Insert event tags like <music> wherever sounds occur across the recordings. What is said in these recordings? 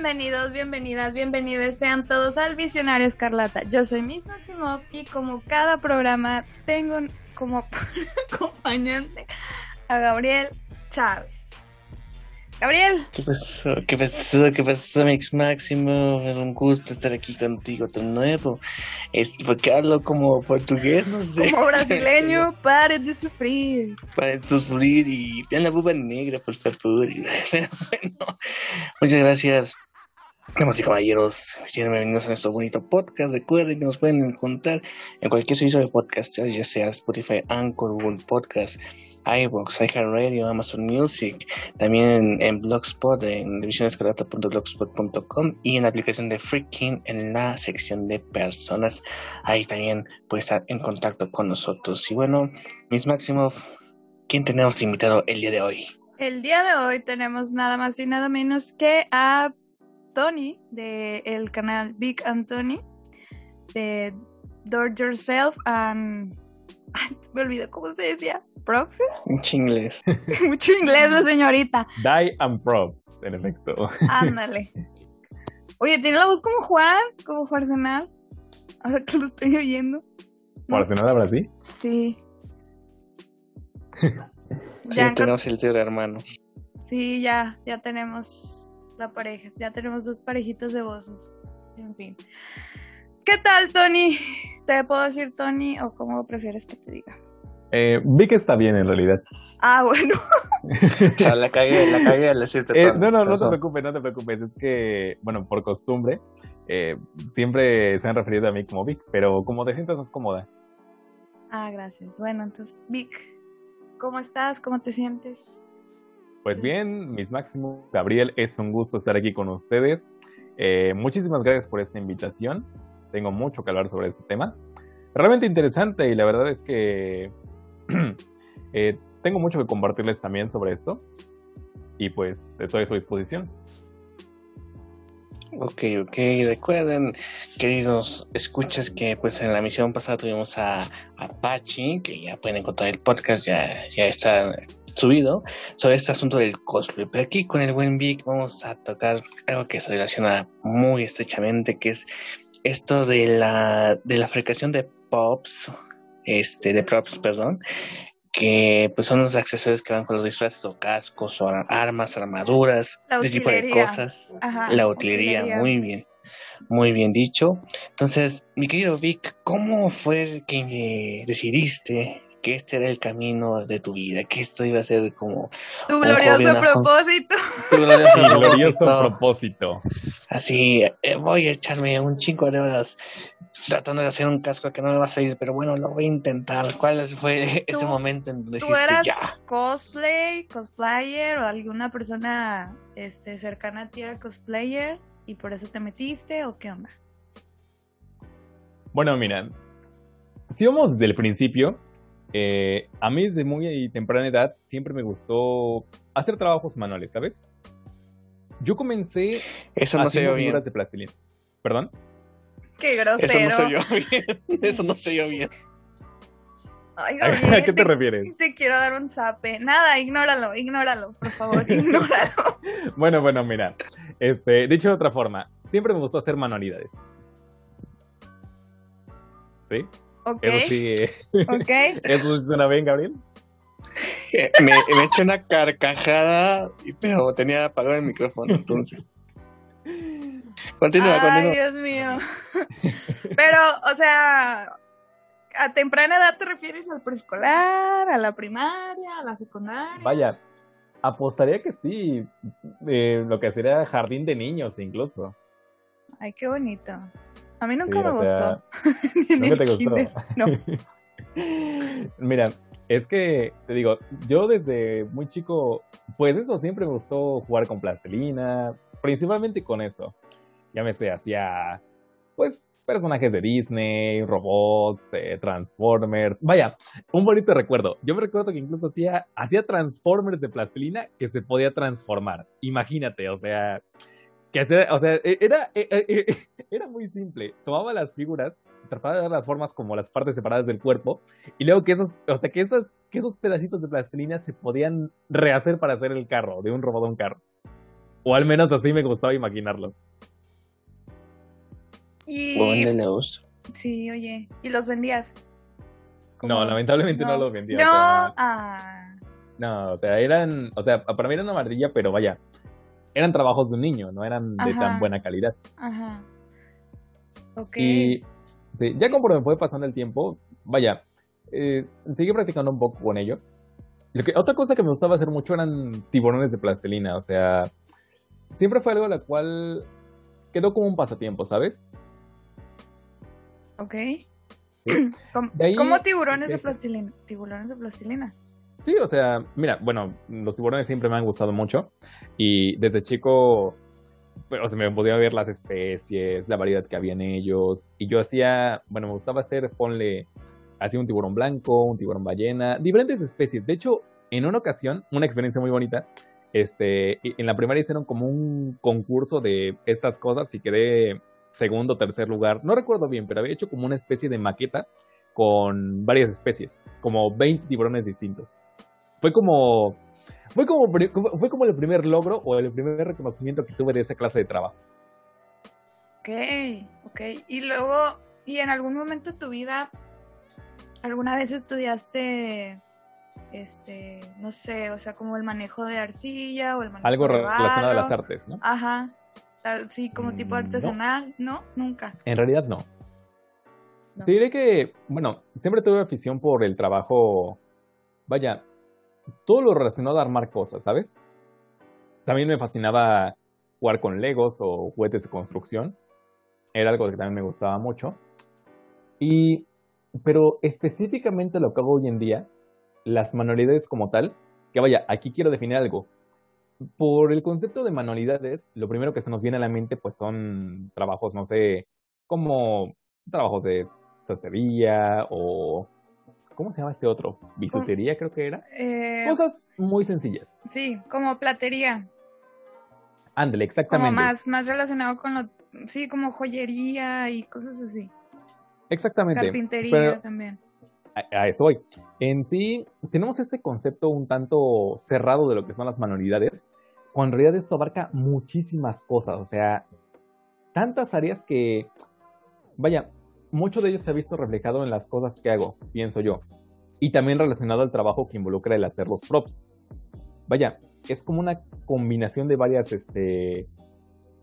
Bienvenidos, bienvenidas, bienvenidos sean todos al Visionario Escarlata. Yo soy Miss Maximoff y como cada programa tengo como <laughs> acompañante a Gabriel Chávez. Gabriel. ¿Qué pasó? ¿Qué pasó? ¿Qué pasó, Mix Máximo? Es un gusto estar aquí contigo de nuevo. Es porque hablo como portugués, no sé. Como brasileño, <laughs> pare de sufrir. Pare de sufrir y vean la buba negra, por favor. <laughs> bueno, muchas gracias. Damas y caballeros, bienvenidos a nuestro bonito podcast. Recuerden que nos pueden encontrar en cualquier servicio de podcast, ya sea Spotify, Anchor, Google Podcast iVoox, iHeartRadio, Amazon Music, también en, Blogspot, en divisionescarlata.blogspot.com y en la aplicación de Freaking en la sección de personas. Ahí también puedes estar en contacto con nosotros. Y bueno, Miss Maximoff, ¿quién tenemos invitado el día de hoy? El día de hoy tenemos nada más y nada menos que a Tony del canal Big Anthony de Do Yourself and <laughs> me olvidé cómo se decía. ¿Proxys? Mucho inglés. <laughs> Mucho inglés la señorita. Die and props, en efecto. Ándale. Oye, tiene la voz como Juan, como Juarsenal. Ahora que lo estoy oyendo. ¿Juarsenal ahora sí? <laughs> Sí. ya tenemos el tío de hermano. Sí, ya, ya tenemos la pareja. Ya tenemos dos parejitas de voces. En fin. ¿Qué tal, Tony? ¿Te puedo decir Tony o cómo prefieres que te diga? Eh, vi que está bien en realidad. Ah, bueno. <laughs> o sea, la cagué, la cagué al decirte eh, No, no, no te preocupes, no te preocupes. Es que, bueno, por costumbre, eh, siempre se han referido a mí como Vic, pero como te sientas más cómoda. Ah, gracias. Bueno, entonces, Vic, ¿cómo estás? ¿Cómo te sientes? Pues bien, mis máximos. Gabriel, es un gusto estar aquí con ustedes. Eh, muchísimas gracias por esta invitación tengo mucho que hablar sobre este tema. Realmente interesante y la verdad es que <clears throat> eh, tengo mucho que compartirles también sobre esto y pues estoy a su disposición. Ok, ok, recuerden, queridos escuchas, que pues en la misión pasada tuvimos a Apache, que ya pueden encontrar el podcast, ya, ya está subido, sobre este asunto del cosplay. Pero aquí con el buen Vic vamos a tocar algo que se relaciona muy estrechamente, que es esto de la, de la fabricación de pops, este, de props, perdón, que pues son los accesorios que van con los disfraces o cascos o armas, armaduras, ese tipo de cosas. la utilería, muy bien. Muy bien dicho. Entonces, mi querido Vic, ¿cómo fue que decidiste que este era el camino de tu vida, que esto iba a ser como... Tu glorioso propósito. Tu glorioso, <laughs> propósito. Así, eh, voy a echarme un chingo de horas tratando de hacer un casco que no me va a salir, pero bueno, lo voy a intentar. ¿Cuál fue ese momento en donde dijiste ya? cosplay, cosplayer o alguna persona este, cercana a ti era cosplayer y por eso te metiste o qué onda? Bueno, mira, si vamos desde el principio, eh, a mí desde muy temprana edad siempre me gustó hacer trabajos manuales, ¿sabes? Yo comencé Eso no se bien. de plastilina. ¿Perdón? Qué grosero. Eso no se yo bien. <laughs> Eso no se yo bien. Ay, ¿A qué te, refieres? Te quiero dar un zape. Nada, ignóralo, ignóralo, por favor, <laughs> ignóralo. bueno, bueno, mira. Este, dicho de otra forma, siempre me gustó hacer manualidades. ¿Sí? Ok. Eso sí. Ok. <laughs> ¿Eso sí suena bien, Gabriel? <laughs> Me, me eché una carcajada, pero tenía apagado el micrófono, entonces. Continúa, Ay, Dios mío. <laughs> Pero, o sea, ¿a temprana edad te refieres al preescolar, a la primaria, a la secundaria? Vaya, apostaría que sí. Eh, lo que sería jardín de niños, incluso. Ay, qué bonito. A mí nunca me gustó. <laughs> ¿Nunca te gustó? No. <laughs> Mira, es que te digo, yo desde muy chico, pues eso siempre me gustó jugar con plastilina, principalmente con eso. Ya me sé, hacía pues personajes de Disney, robots, eh, Transformers. Vaya, un bonito recuerdo. Yo me recuerdo que incluso hacía, hacía Transformers de plastilina que se podía transformar. Imagínate, o sea, que o sea, e, era, e, e, <laughs> era muy simple. Tomaba las figuras, trataba de dar las formas como las partes separadas del cuerpo, y luego que esos, o sea, que esos, que esos pedacitos de plastilina se podían rehacer para hacer el carro, de un robot a un carro. O al menos así me gustaba imaginarlo. Y... Sí, oye. ¿Y los vendías? No, lamentablemente no, los vendía. No, o sea, ah, no, o sea, eran, o sea, para mí eran una maravilla, pero vaya, eran trabajos de un niño, no eran de Ajá. tan buena calidad. ajá. Ok. Y sí, ya conforme fue pasando el tiempo, vaya, eh, seguí practicando un poco con ello. Lo que, otra cosa que me gustaba hacer mucho eran tiburones de plastilina, o sea, siempre fue algo a la cual quedó como un pasatiempo, ¿sabes? Ok. Sí. <clears throat> ¿Cómo, De ahí cómo tiburones de plastilina? Tiburones de plastilina. Sí, o sea, mira, bueno, los tiburones siempre me han gustado mucho y desde chico, pues, o sea, me podía ver las especies, la variedad que había en ellos y yo hacía, bueno, me gustaba hacer, ponle, hacía un tiburón blanco, un tiburón ballena, diferentes especies. De hecho, en una ocasión, una experiencia muy bonita, este, en la primaria hicieron como un concurso de estas cosas y quedé segundo tercer lugar, no recuerdo bien, pero había hecho como una especie de maqueta con varias especies, como 20 tiburones distintos. Fue como fue como fue como el primer logro o el primer reconocimiento que tuve de esa clase de trabajo. Ok, ok. Y luego, ¿y en algún momento de tu vida, alguna vez estudiaste, este, no sé, o sea, como el manejo de arcilla o el manejo Algo de relacionado a las artes, ¿no? Ajá. Sí, como tipo Mm, no. artesanal, ¿no? Nunca. En realidad no. Te diré que, bueno, siempre tuve afición por el trabajo, vaya, todo lo relacionado a armar cosas, ¿sabes? También me fascinaba jugar con Legos o juguetes de construcción. Era algo que también me gustaba mucho. Y, pero específicamente lo que hago hoy en día, las manualidades como tal, que vaya, aquí quiero definir algo. Por el concepto de manualidades, lo primero que se nos viene a la mente pues son trabajos, no sé, como trabajos de sastrería o... ¿Cómo se llama este otro? Bisutería creo que era. Eh, Cosas muy sencillas. sí, como platería, Ándale, como exactamente. más, más relacionado con lo, sí, como joyería y cosas así. Exactamente. Carpintería Pero también. a, a eso voy. En sí, tenemos este concepto un tanto cerrado de lo que son las manualidades, cuando en realidad esto abarca muchísimas cosas, o sea, tantas áreas que, vaya, mucho de ello se ha visto reflejado en las cosas que hago, pienso yo, y también relacionado al trabajo que involucra el hacer los props. Vaya, es como una combinación de varias, este,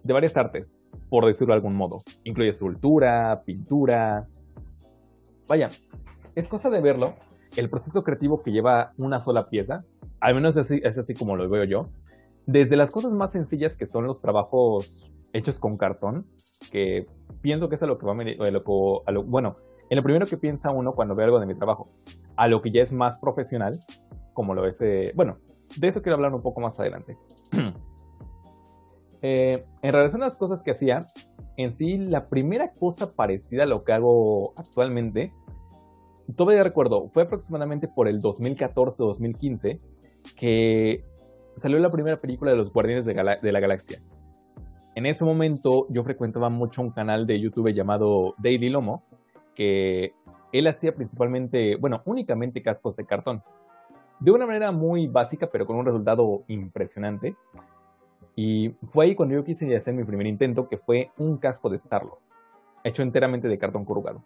de varias artes, por decirlo de algún modo. Incluye escultura, pintura. Vaya, es cosa de verlo, el proceso creativo que lleva una sola pieza, al menos así, es así como lo veo yo, desde las cosas más sencillas que son los trabajos hechos con cartón, que pienso que es a lo que va a, venir- bueno, en lo primero que piensa uno cuando ve algo de mi trabajo, a lo que ya es más profesional, como lo es, eh, bueno, de eso quiero hablar un poco más adelante. <clears throat> Eh, en relación a las cosas que hacía, en sí, la primera cosa parecida a lo que hago actualmente, todavía recuerdo, fue aproximadamente por el 2014-2015 que salió la primera película de los Guardianes de, de la Galaxia. En ese momento yo frecuentaba mucho un canal de YouTube llamado Daily Lomo, que él hacía principalmente, bueno, únicamente cascos de cartón. De una manera muy básica, pero con un resultado impresionante. Y fue ahí cuando yo quise hacer mi primer intento, que fue un casco de Starlord, hecho enteramente de cartón corrugado.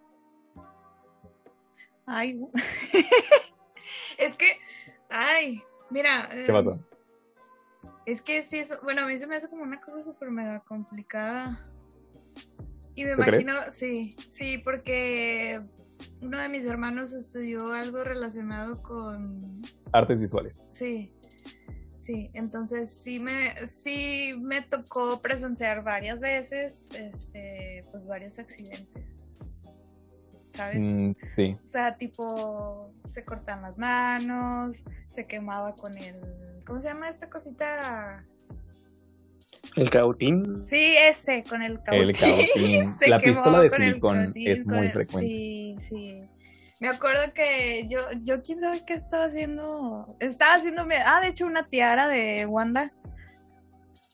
Ay, <laughs> es que, ay, mira. ¿Qué em, pasó? Es que sí, eso, bueno, a mí se me hace como una cosa súper mega complicada. Y me imagino, sí, sí, porque uno de mis hermanos estudió algo relacionado con, Artes visuales. sí, sí, entonces sí me, sí me tocó presenciar varias veces, este, pues varios accidentes, ¿sabes? Mm, sí. O sea, tipo, se cortan las manos, se quemaba con el. ¿Cómo se llama esta cosita? El cautín. Sí, ese, con el cautín. El cautín. <laughs> La pistola de silicón es muy el- frecuente. Sí, sí. Me acuerdo que yo, yo quién sabe qué estaba haciendo. Estaba haciéndome. Ah, de hecho, una tiara de Wanda.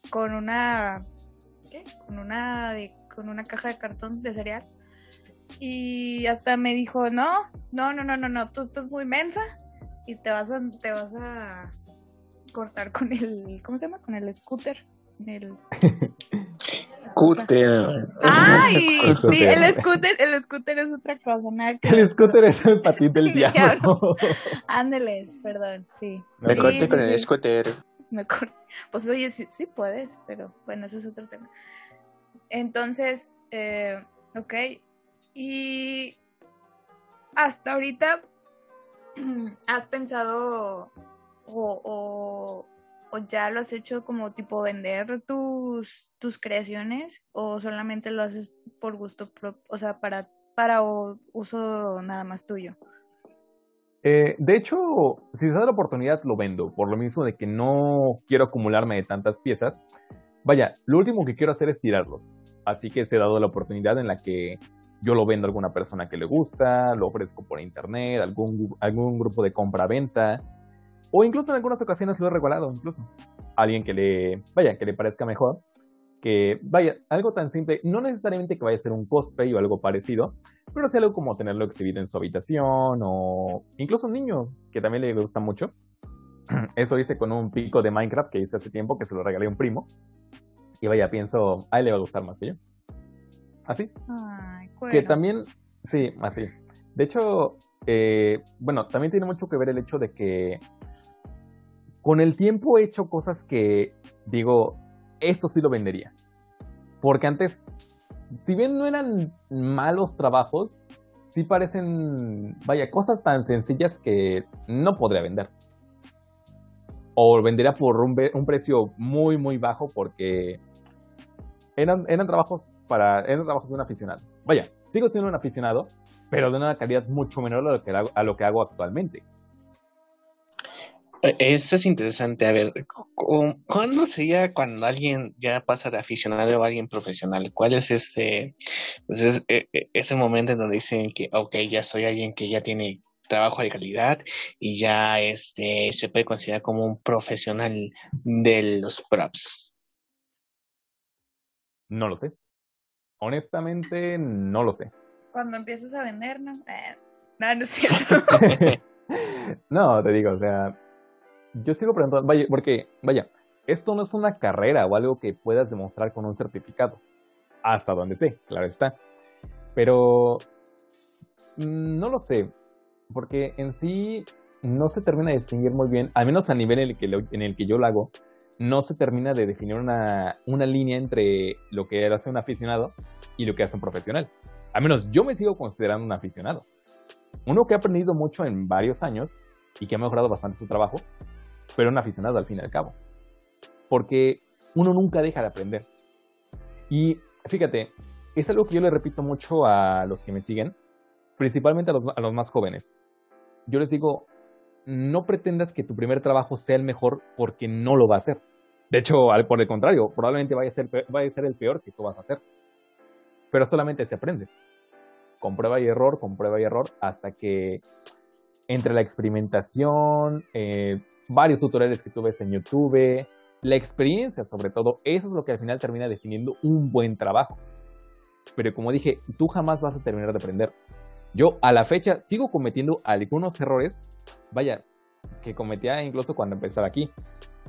Con una. ¿Qué? Con una. de- con una caja de cartón de cereal. Y hasta me dijo, no, no, no, no, no, no, tú estás muy mensa. Y te vas a, te vas a cortar con el. ¿Cómo se llama? Con el scooter. el... Scooter. ¡Ay! <laughs> Sí, el scooter, el scooter es otra cosa. Nada que... El scooter es el patín del <laughs> diablo. Ándeles, perdón, sí. Me Sí, corté sí, con el scooter. Me corté. Pues oye, sí, sí puedes, pero bueno, ese es otro tema. Entonces, eh, ok. Y hasta ahorita, <clears throat> ¿has pensado o, o, ya lo has hecho como tipo vender tus, tus creaciones o solamente lo haces por gusto o sea, para, para uso nada más tuyo? Eh, de hecho, si se da la oportunidad, lo vendo, por lo mismo de que no quiero acumularme de tantas piezas. Vaya, lo último que quiero hacer es tirarlos. Así que se ha dado la oportunidad en la que yo lo vendo a alguna persona que le gusta, lo ofrezco por internet, algún, algún grupo de compra-venta, o incluso en algunas ocasiones lo he regalado, incluso. A alguien que le, vaya, que le parezca mejor. Que, vaya, algo tan simple, no necesariamente que vaya a ser un cosplay o algo parecido, pero sí algo como tenerlo exhibido en su habitación o incluso un niño que también le gusta mucho. <clears throat> Eso hice con un pico de Minecraft que hice hace tiempo que se lo regalé a un primo. Y vaya, pienso, a él le va a gustar más que yo. Así. Ay, Que también, sí, así. De hecho, eh, bueno, también tiene mucho que ver el hecho de que con el tiempo he hecho cosas que digo, esto sí lo vendería. Porque antes, si bien no eran malos trabajos, sí parecen, vaya, cosas tan sencillas que no podría vender. O vendería por un, un precio muy, muy bajo porque eran, eran trabajos para, eran trabajos de un aficionado. Vaya, sigo siendo un aficionado, pero de una calidad mucho menor a lo que hago, a lo que hago actualmente. Eh, Esto es interesante. A ver, cu- ¿cuándo sería cuando alguien ya pasa de aficionado a alguien profesional? ¿Cuál es ese, pues es, eh, eh, ese momento en donde dicen que, ok, ya soy alguien que ya tiene trabajo de calidad y ya este, se puede considerar como un profesional de los props? No lo sé. Honestamente, no lo sé. Cuando empiezas a vender, ¿no? Eh, no, no es cierto. <laughs> no, te digo, o sea, yo sigo preguntando, vaya, porque, vaya, esto no es una carrera o algo que puedas demostrar con un certificado. Hasta donde sé, claro está. Pero no lo sé, porque en sí no se termina de distinguir muy bien, al menos a nivel en el que, en el que yo lo hago, no se termina de definir una, una línea entre lo que hace un aficionado y lo que hace un profesional. Al menos yo me sigo considerando un aficionado. Uno que ha aprendido mucho en varios años y que ha mejorado bastante su trabajo, pero un aficionado al fin y al cabo. Porque uno nunca deja de aprender. Y fíjate, es algo que yo le repito mucho a los que me siguen, principalmente a los, a los más jóvenes. Yo les digo, no pretendas que tu primer trabajo sea el mejor porque no lo va a ser. De hecho, al, por el contrario, probablemente vaya a, ser, vaya a ser el peor que tú vas a hacer. Pero solamente si aprendes. Con prueba y error, con prueba y error, hasta que entre la experimentación, eh, varios tutoriales que tú ves en YouTube, la experiencia sobre todo, eso es lo que al final termina definiendo un buen trabajo. Pero como dije, tú jamás vas a terminar de aprender. Yo a la fecha sigo cometiendo algunos errores, vaya, que cometía incluso cuando empezaba aquí.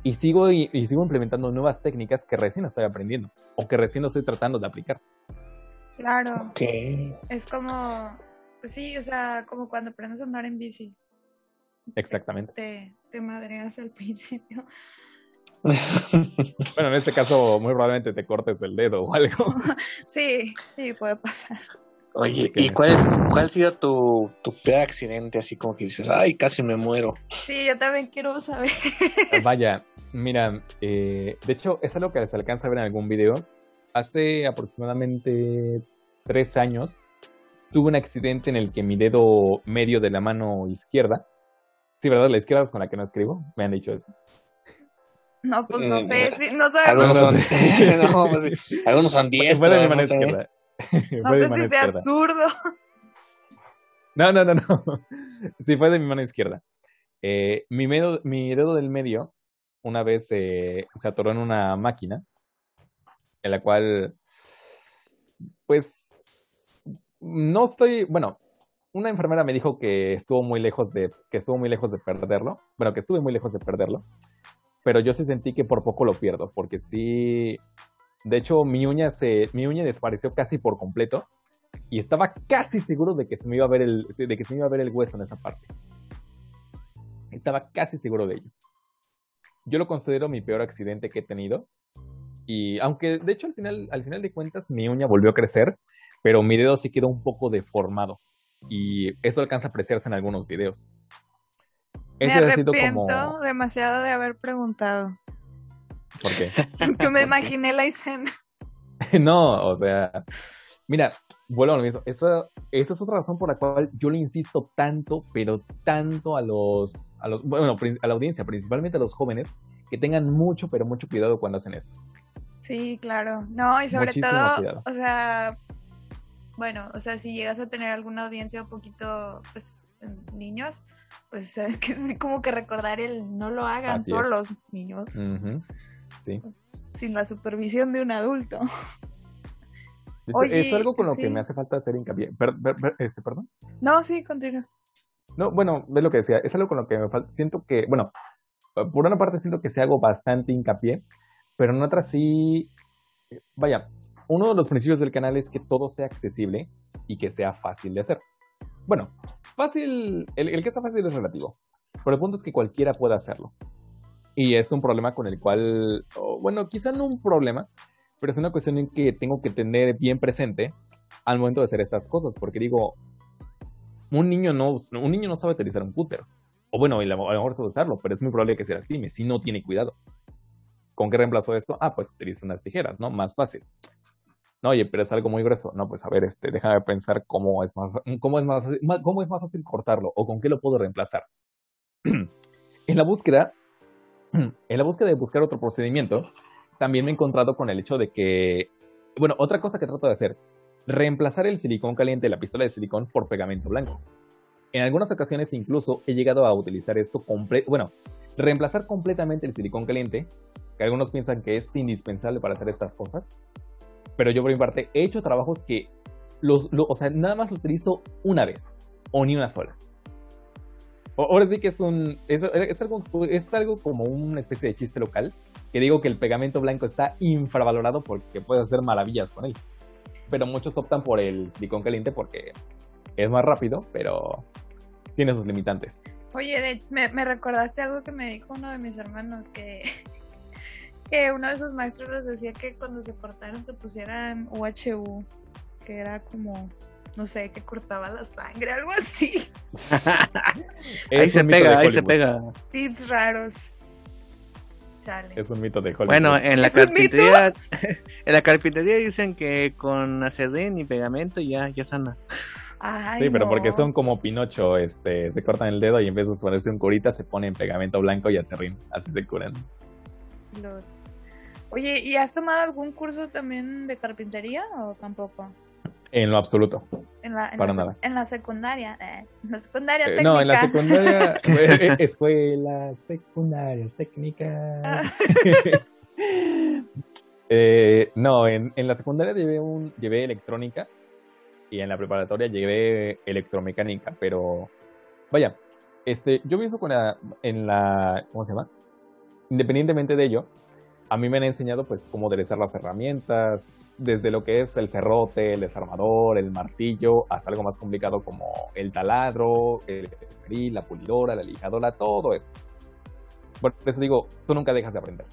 Y sigo, y, y sigo implementando nuevas técnicas que recién estoy aprendiendo o que recién estoy tratando de aplicar. claro. Ok. Es como, pues sí, o sea, como cuando aprendes a andar en bici, Exactamente. te, te madreas al <laughs> principio. <laughs> Bueno, en este caso, muy probablemente te cortes el dedo o algo. <laughs> Sí, sí, puede pasar. Oye, ¿y cuál, es, cuál ha sido tu, tu peor accidente? Así como que dices, ay, casi me muero. Sí, yo también quiero saber. Vaya, mira, eh, de hecho, es algo que se alcanza a ver en algún video. Hace aproximadamente tres años tuve un accidente en el que mi dedo medio de la mano izquierda, sí, ¿verdad? La izquierda es con la que no escribo, me han dicho eso. No, pues no sé, sí, no Algunos sabemos. no, son, <laughs> no. pues sí. algunos son Fue diestros. de mi mano no sé. izquierda. <laughs> No Fue sé si sea zurdo. No, no, no, no. <laughs> Sí, fue de mi mano izquierda. Eh, mi, medo- mi dedo del medio una vez eh, se atoró en una máquina, en la cual, pues, no estoy, bueno, una enfermera me dijo que estuvo muy lejos de, que estuvo muy lejos de perderlo, bueno, que estuve muy lejos de perderlo, pero yo sí sentí que por poco lo pierdo, porque sí, de hecho mi uña se, mi uña desapareció casi por completo y estaba casi seguro de que se me iba a ver el, de que se me iba a ver el hueso en esa parte. Estaba casi seguro de ello. Yo lo considero mi peor accidente que he tenido. Y aunque de hecho al final, al final de cuentas mi uña volvió a crecer, pero mi dedo sí quedó un poco deformado. Y eso alcanza a apreciarse en algunos videos. me arrepiento demasiado de haber preguntado. ¿Por qué? <laughs> Porque me <laughs> imaginé la escena. <laughs> no, o sea, mira, vuelvo a lo mismo. Esa, esa, es otra razón por la cual yo le insisto tanto, pero tanto a los, a los, bueno, a la audiencia, principalmente a los jóvenes, que tengan mucho, pero mucho cuidado cuando hacen esto. Sí, claro. No, y sobre todo, o sea, bueno, o sea, si llegas a tener alguna audiencia un poquito, pues, niños, pues <laughs> es que es como que recordar el no lo hagan solos, niños. Sí. Sin la supervisión de un adulto. es algo con lo que me hace falta hacer hincapié. este, ¿Perdón? No, sí, continúa. No, bueno, es lo que decía. Es algo con lo que me falta. Siento que, bueno, por una parte siento que se hago bastante hincapié, pero en otra sí. Vaya, uno de los principios del canal es que todo sea accesible y que sea fácil de hacer. Bueno, fácil, el, que sea fácil es relativo, pero el punto es que cualquiera puede hacerlo. Y es un problema con el cual, bueno, quizá no un problema, pero es una cuestión en que tengo que tener bien presente al momento de hacer estas cosas, porque digo, un niño no, un niño no sabe utilizar un cúter. O bueno, a lo mejor sabe usarlo, pero es muy probable que se lastime si no tiene cuidado. ¿Con qué reemplazo esto? Ah, pues utiliza unas tijeras, ¿no? Más fácil. No, oye, pero es algo muy grueso. No, pues a ver, este, déjame pensar cómo es más, cómo es más, cómo es más fácil cortarlo o con qué lo puedo reemplazar. <clears throat> en la búsqueda, <clears throat> en la búsqueda de buscar otro procedimiento, también me he encontrado con el hecho de que, bueno, otra cosa que trato de hacer, reemplazar el silicón caliente, la pistola de silicón, por pegamento blanco. En algunas ocasiones incluso he llegado a utilizar esto completo, bueno, reemplazar completamente el silicón caliente, que algunos piensan que es indispensable para hacer estas cosas, pero yo por mi parte he hecho trabajos que los, o sea, nada más lo utilizo una vez o ni una sola. Ahora sí que es un es, algo, es algo como una especie de chiste local que digo que el pegamento blanco está infravalorado porque puedes hacer maravillas con él. Pero muchos optan por el silicón caliente porque es más rápido, pero tiene sus limitantes. Oye, me, me, recordaste algo que me dijo uno de mis hermanos, que, que uno de sus maestros les decía que cuando se cortaron se pusieran UHU, que era como, no sé, que cortaba la sangre, algo así. <laughs> ahí se pega, ahí se pega. Tips raros. Es un mito de Hollywood. Bueno, en la carpintería, <laughs> en la carpintería dicen que con acedén y pegamento ya, ya sana. sí, pero porque son como Pinocho, este, se cortan el dedo y en vez de ponerse un curita se ponen pegamento blanco y acerrín, así se curan. Oye, ¿y has tomado algún curso también de carpintería o tampoco? En lo absoluto. En la, para nada. En la secundaria. Eh, en la secundaria técnica. No, en la secundaria. <laughs> Eh, escuela secundaria técnica. <laughs> Eh, no, en, en, la secundaria llevé, un, llevé electrónica y en la preparatoria llevé electromecánica, pero vaya, este, yo pienso con la, en la, ¿cómo se llama? Independientemente de ello, a mí me han enseñado pues cómo aderezar las herramientas, desde lo que es el cerrote, el desarmador, el martillo, hasta algo más complicado como el taladro, el escril, la pulidora, la lijadora, todo eso. Por eso digo, tú nunca dejas de aprender.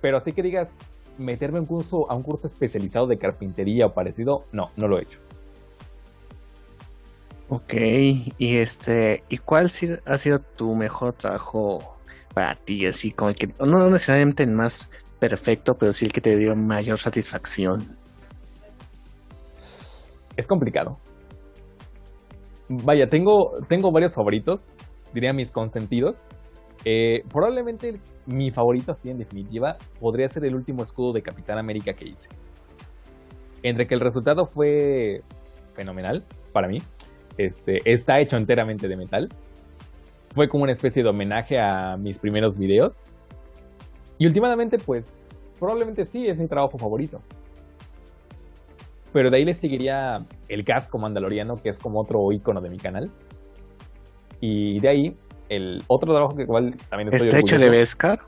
Pero así que digas, meterme curso, a un curso especializado de carpintería o parecido, no, no lo he hecho. Ok, y este, ¿y cuál ha sido tu mejor trabajo para ti, así como que no necesariamente el más perfecto, pero sí el que te dio mayor satisfacción. Es complicado. Vaya, tengo, tengo varios favoritos, diría mis consentidos. Eh, probablemente mi favorito, así en definitiva, podría ser el último escudo de Capitán América que hice. Entre que el resultado fue fenomenal para mí. Este, está hecho enteramente de metal fue como una especie de homenaje a mis primeros videos. Y últimamente, pues, probablemente sí, es mi trabajo favorito. Pero de ahí le seguiría el casco mandaloriano, que es como otro icono de mi canal. Y de ahí, el otro trabajo que igual también estoy ¿Está hecho de Vescar?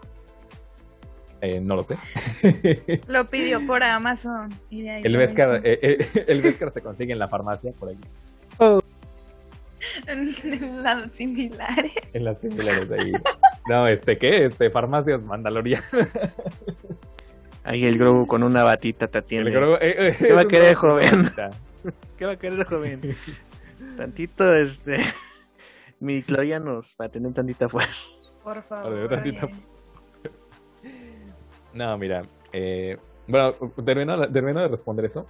Eh, no lo sé. <laughs> Lo pidió por Amazon. Y de ahí el, hizo. eh, eh, <laughs> el Vescar se consigue en la farmacia por ahí. <laughs> En lados similares. En las similares de ahí. No, este, ¿qué? Este, farmacias Mandalorian. <laughs> Ahí el Grogu con una batita te atiende. El Grogu- eh, eh, ¿Qué va a querer, joven? <laughs> ¿Qué va a querer, joven? Tantito, este. Midichlorianos, para tener tantita fuerza. Por favor. No, mira. eh, bueno, termino, termino de responder eso.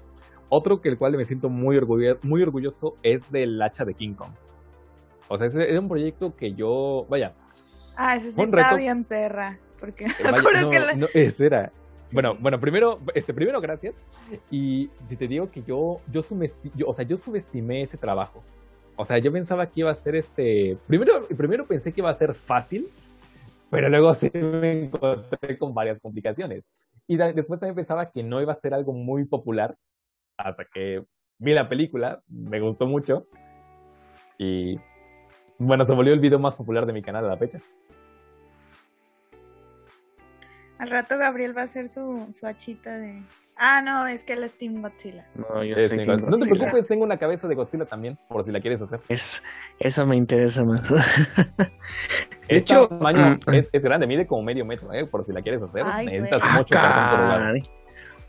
Otro que el cual me siento muy, orgullo- muy orgulloso es del hacha de King Kong. O sea, ese es un proyecto que yo, vaya, Ah, eso sí está reto. bien perra. Porque <laughs> me vaya, acuerdo no, que la... no, ese era. sí. Bueno, bueno, primero, este, primero gracias. Y si te digo que yo, yo, subesti- yo, o sea, yo subestimé ese trabajo. O sea, yo pensaba que iba a ser este. Primero, primero pensé que iba a ser fácil, pero luego sí me encontré con varias complicaciones. Y después también pensaba que no iba a ser algo muy popular hasta que vi la película, me gustó mucho. Y bueno, se volvió el video más popular de mi canal a la fecha. Al rato Gabriel va a hacer su, su hachita de... Ah, no, es que él es Team Godzilla. No, yo que no te preocupes, tengo una cabeza de Godzilla también, por si la quieres hacer. Es, eso me interesa más. <laughs> de hecho, tamaño mm, es, es grande, mide como medio metro, ¿eh? por si la quieres hacer. Ay, necesitas güey. mucho cartón por.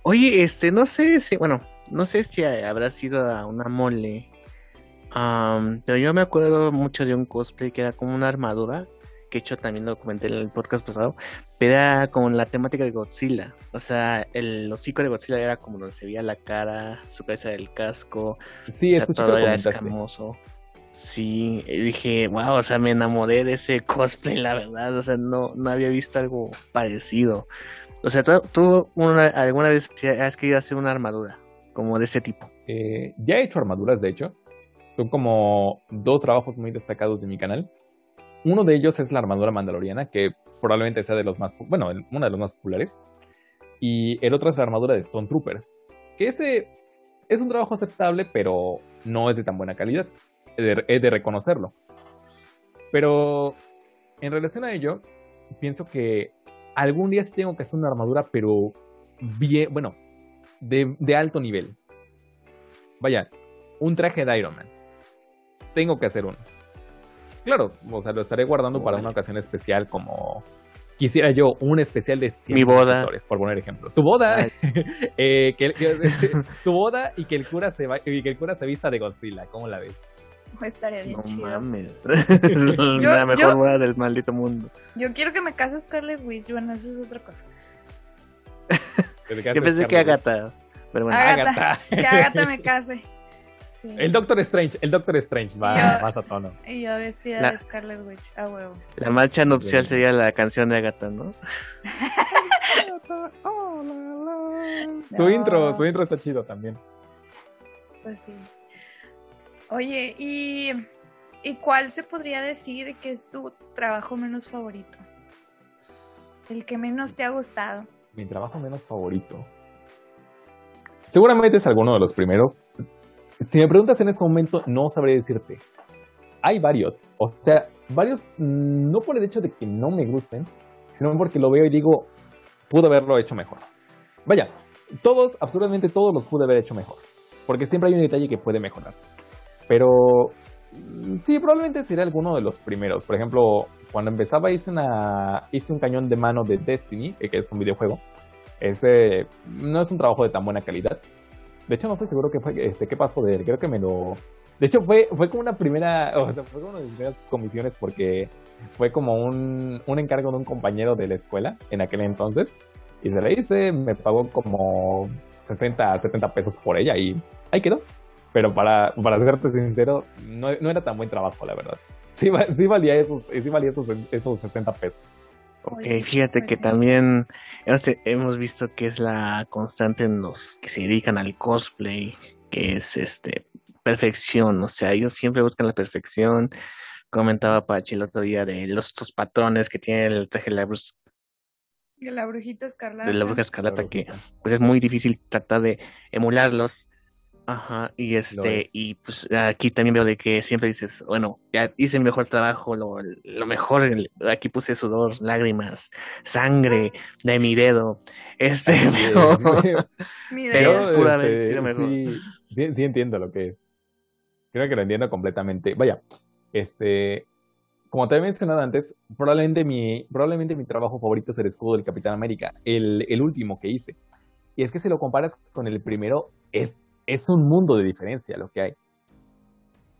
Oye, este, no sé si, bueno, no sé si habrá sido a una mole. Am, pero yo me acuerdo mucho de un cosplay que era como una armadura, que hecho también lo comenté en el podcast pasado, pero era como la temática de Godzilla. O sea, el hocico de Godzilla era como donde se veía la cara, su cabeza del casco, Sí, o sea, todo era escamoso. Sí, dije, wow, o sea, me enamoré de ese <laughs> cosplay, la verdad, o sea, no, no había visto algo parecido. O sea, ¿tú, tú una- alguna vez has querido hacer una armadura como de ese tipo? Eh, ya he hecho armaduras, de hecho. Son como dos trabajos muy destacados de mi canal. Uno de ellos es la armadura mandaloriana, que probablemente sea de los más, bueno, uno de los más populares. Y el otro es la armadura de Stone Trooper, que ese es un trabajo aceptable, pero no es de tan buena calidad. He de, reconocerlo. Pero en relación a ello, pienso que algún día sí tengo que hacer una armadura, pero bien, bueno, de alto nivel. Vaya, un traje de Iron Man. Tengo que hacer uno. Claro, o sea, lo estaré guardando para una ocasión especial como quisiera yo un especial de 100 Mi boda. por poner ejemplo. Tu boda, <laughs> eh, que, que- <laughs> tu boda y que el cura se va, y que el cura se vista de Godzilla, ¿cómo la ves? O estaría bien No chido. mames. <laughs> la mejor yo- boda del maldito mundo. Yo quiero que me case Scarlet Witch, bueno, eso es otra cosa. Yo pensé que Agatha. Pero bueno, Agatha. Agatha. Que Agatha me case. Sí. El Doctor Strange, el Doctor Strange va Yo- más a tono. Y yo vestida La- de Scarlet Witch, a huevo. la marcha nupcial sería la canción de Agatha, ¿no? Su No, intro, su intro está chido también. Pues sí. Oye, ¿y, ¿y cuál se podría decir que es tu trabajo menos favorito? El que menos te ha gustado. Mi trabajo menos favorito. Seguramente es alguno de los primeros. Si me preguntas en este momento, no sabré decirte. Hay varios. O sea, varios mm, no por el hecho de que no me gusten, sino porque lo veo y digo, pude haberlo hecho mejor. Vaya, todos, absolutamente todos los pude haber hecho mejor. Porque siempre hay un detalle que puede mejorar. Pero mm, sí, probablemente sería alguno de los primeros. Por ejemplo, cuando empezaba hice, una, hice un cañón de mano de Destiny, que es un videojuego. Ese no es un trabajo de tan buena calidad. De hecho, no estoy seguro qué, este, qué pasó de él. Creo que me lo... De hecho, fue, fue como una primera... <laughs> O sea, fue como una de mis primeras comisiones porque fue como un, un encargo de un compañero de la escuela en aquel entonces. Y se la hice, me pagó como 60, 70 pesos por ella y ahí quedó. Pero para, para serte sincero, no, no era tan buen trabajo, la verdad. Sí, sí valía esos, sí valía esos, esos 60 pesos. Ok, Oye, fíjate pues que sí. también hemos, te- hemos visto que es la constante en los que se dedican al cosplay, que es este perfección, o sea, ellos siempre buscan la perfección. Comentaba Pachi el otro día de los estos patrones que tiene el traje de la, brus- De la brujita escarlata. de la bruja escarlata, que pues es muy difícil tratar de emularlos. Ajá, y este, y pues aquí también veo de que siempre dices, bueno, ya hice mi mejor trabajo, lo, lo mejor, aquí puse sudor, lágrimas, sangre de mi dedo, este, pero, <laughs> mi dedo. <laughs> Este, sí, sí, entiendo lo que es. Creo que lo entiendo completamente. Vaya, este, como te he mencionado antes, probablemente mi, probablemente mi trabajo favorito es el escudo del Capitán América, el, el último que hice. Y es que si lo comparas con el primero, es, es un mundo de diferencia lo que hay.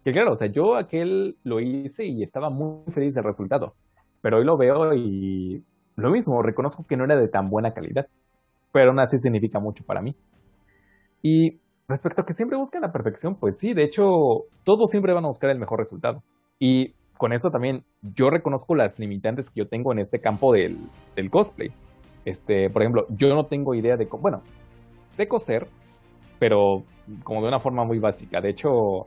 Que claro, o sea, yo aquel lo hice y estaba muy feliz del resultado. Pero hoy lo veo y lo mismo, reconozco que no era de tan buena calidad. Pero aún así significa mucho para mí. Y respecto a que siempre buscan la perfección, pues sí, de hecho, todos siempre van a buscar el mejor resultado. Y con eso también yo reconozco las limitantes que yo tengo en este campo del, del cosplay. Este, por ejemplo, yo no tengo idea de cómo, bueno, sé coser, pero como de una forma muy básica. De hecho,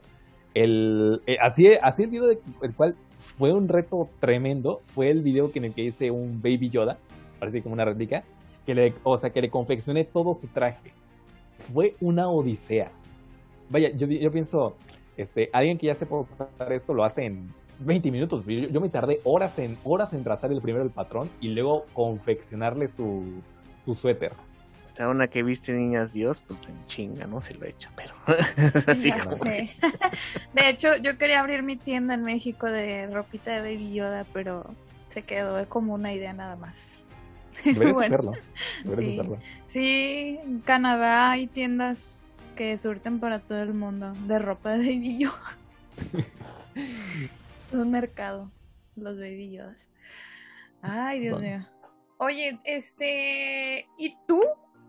el, eh, así, el video de, el cual fue un reto tremendo, fue el video en el que hice un Baby Yoda, parece como una réplica, que le, o sea, que le confeccioné todo su traje. Fue una odisea. Vaya, yo, yo pienso, este, alguien que ya se puede usar esto lo hace en 20 minutos. Yo, me tardé horas en, horas en trazar el primero el patrón y luego confeccionarle su, su suéter. Esta una que viste Niñas Dios, pues en chinga, ¿no? Se lo he hecho, pero <laughs> así como... <laughs> de hecho, yo quería abrir mi tienda en México de ropita de Baby Yoda, pero se quedó como una idea nada más. <laughs> Deberías hacerlo. sí. sí, en Canadá hay tiendas que surten para todo el mundo de ropa de Baby Yoda. Un mercado, los bebillos. Ay, Dios mío. Oye, este, ¿y tú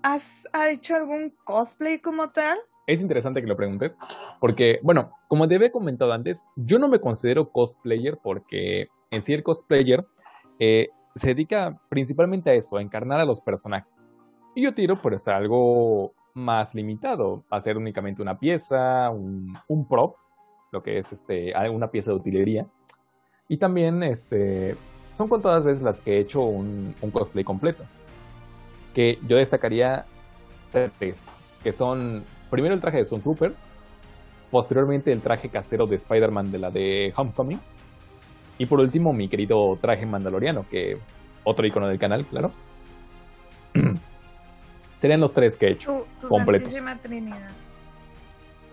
has hecho algún cosplay como tal? Es interesante que lo preguntes, porque, bueno, como te había comentado antes, yo no me considero cosplayer porque en sí el cosplayer eh, se dedica principalmente a eso, a encarnar a los personajes. Y yo tiro por ser algo más limitado, hacer únicamente una pieza, un, un prop, lo que es este, una pieza de utilería. Y también este, son contadas veces las que he hecho un, cosplay completo. Que yo destacaría tres, que son primero el traje de Sun Trooper, posteriormente el traje casero de Spider-Man de la de Homecoming, y por último mi querido traje mandaloriano, que otro icono del canal, claro. <clears throat> Serían los tres que he hecho. Tu, Santísima Trinidad.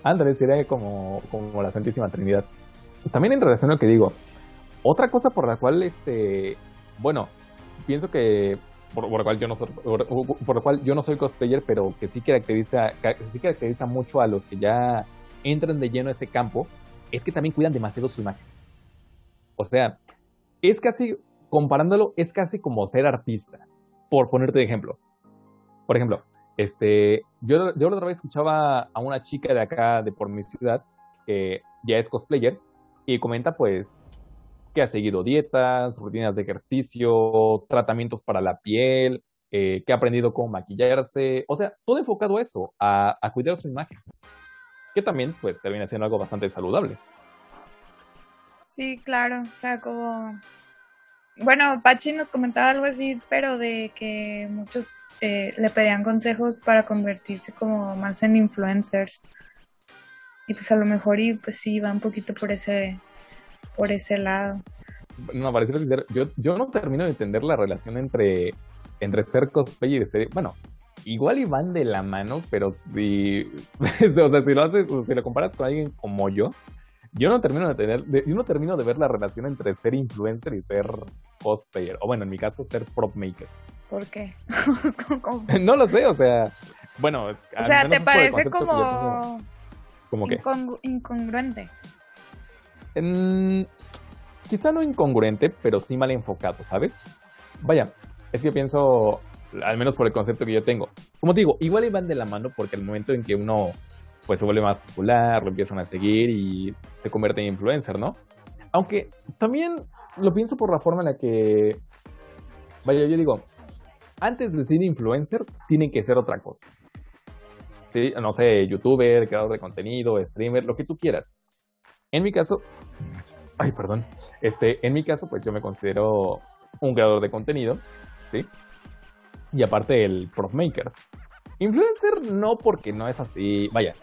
Andrés sería como, como la Santísima Trinidad. También en relación a lo que digo, otra cosa por la cual, este, bueno, pienso que por, la cual yo no soy, por, la cual yo no soy cosplayer, pero que sí caracteriza, sí caracteriza mucho a los que ya entran de lleno a ese campo, es que también cuidan demasiado su imagen. O sea, es casi, comparándolo, es casi como ser artista, por ponerte de ejemplo. Por ejemplo, este, yo, yo otra vez escuchaba a una chica de acá, de por mi ciudad, que ya es cosplayer, y comenta pues que ha seguido dietas, rutinas de ejercicio, tratamientos para la piel, eh, que ha aprendido cómo maquillarse, o sea, todo enfocado a eso, a, a cuidar su imagen, que también pues termina siendo algo bastante saludable. Sí, claro, o sea, como bueno, Pachi nos comentaba algo así, pero de que muchos eh, le pedían consejos para convertirse como más en influencers. Y pues a lo mejor y pues sí va un poquito por ese por ese lado. No, para ser yo, yo no termino de entender la relación entre, entre ser cosplay y ser, bueno, igual y van de la mano, pero si, <laughs> o sea, si lo haces, si lo comparas con alguien como yo, yo no termino de tener, yo no termino de ver la relación entre ser influencer y ser cosplayer, o bueno, en mi caso, ser prop maker. ¿Por qué? <laughs> <laughs> no lo sé, o sea, bueno, o sea, ¿te parece como, como que incongruente? quizá no incongruente, pero sí mal enfocado, ¿sabes? Vaya, es que pienso, al menos por el concepto que yo tengo. Como digo, igual iban de la mano porque el momento en que uno pues se vuelve más popular, lo empiezan a seguir y se convierte en influencer, ¿no? Aunque también lo pienso por la forma en la que, vaya, yo digo, antes de ser influencer, tienen que ser otra cosa. ¿Sí? No sé, youtuber, creador de contenido, streamer, lo que tú quieras. En mi caso, ay, perdón, este, en mi caso, pues yo me considero un creador de contenido, ¿sí? Y aparte el prof maker. Influencer no porque no es así, vaya,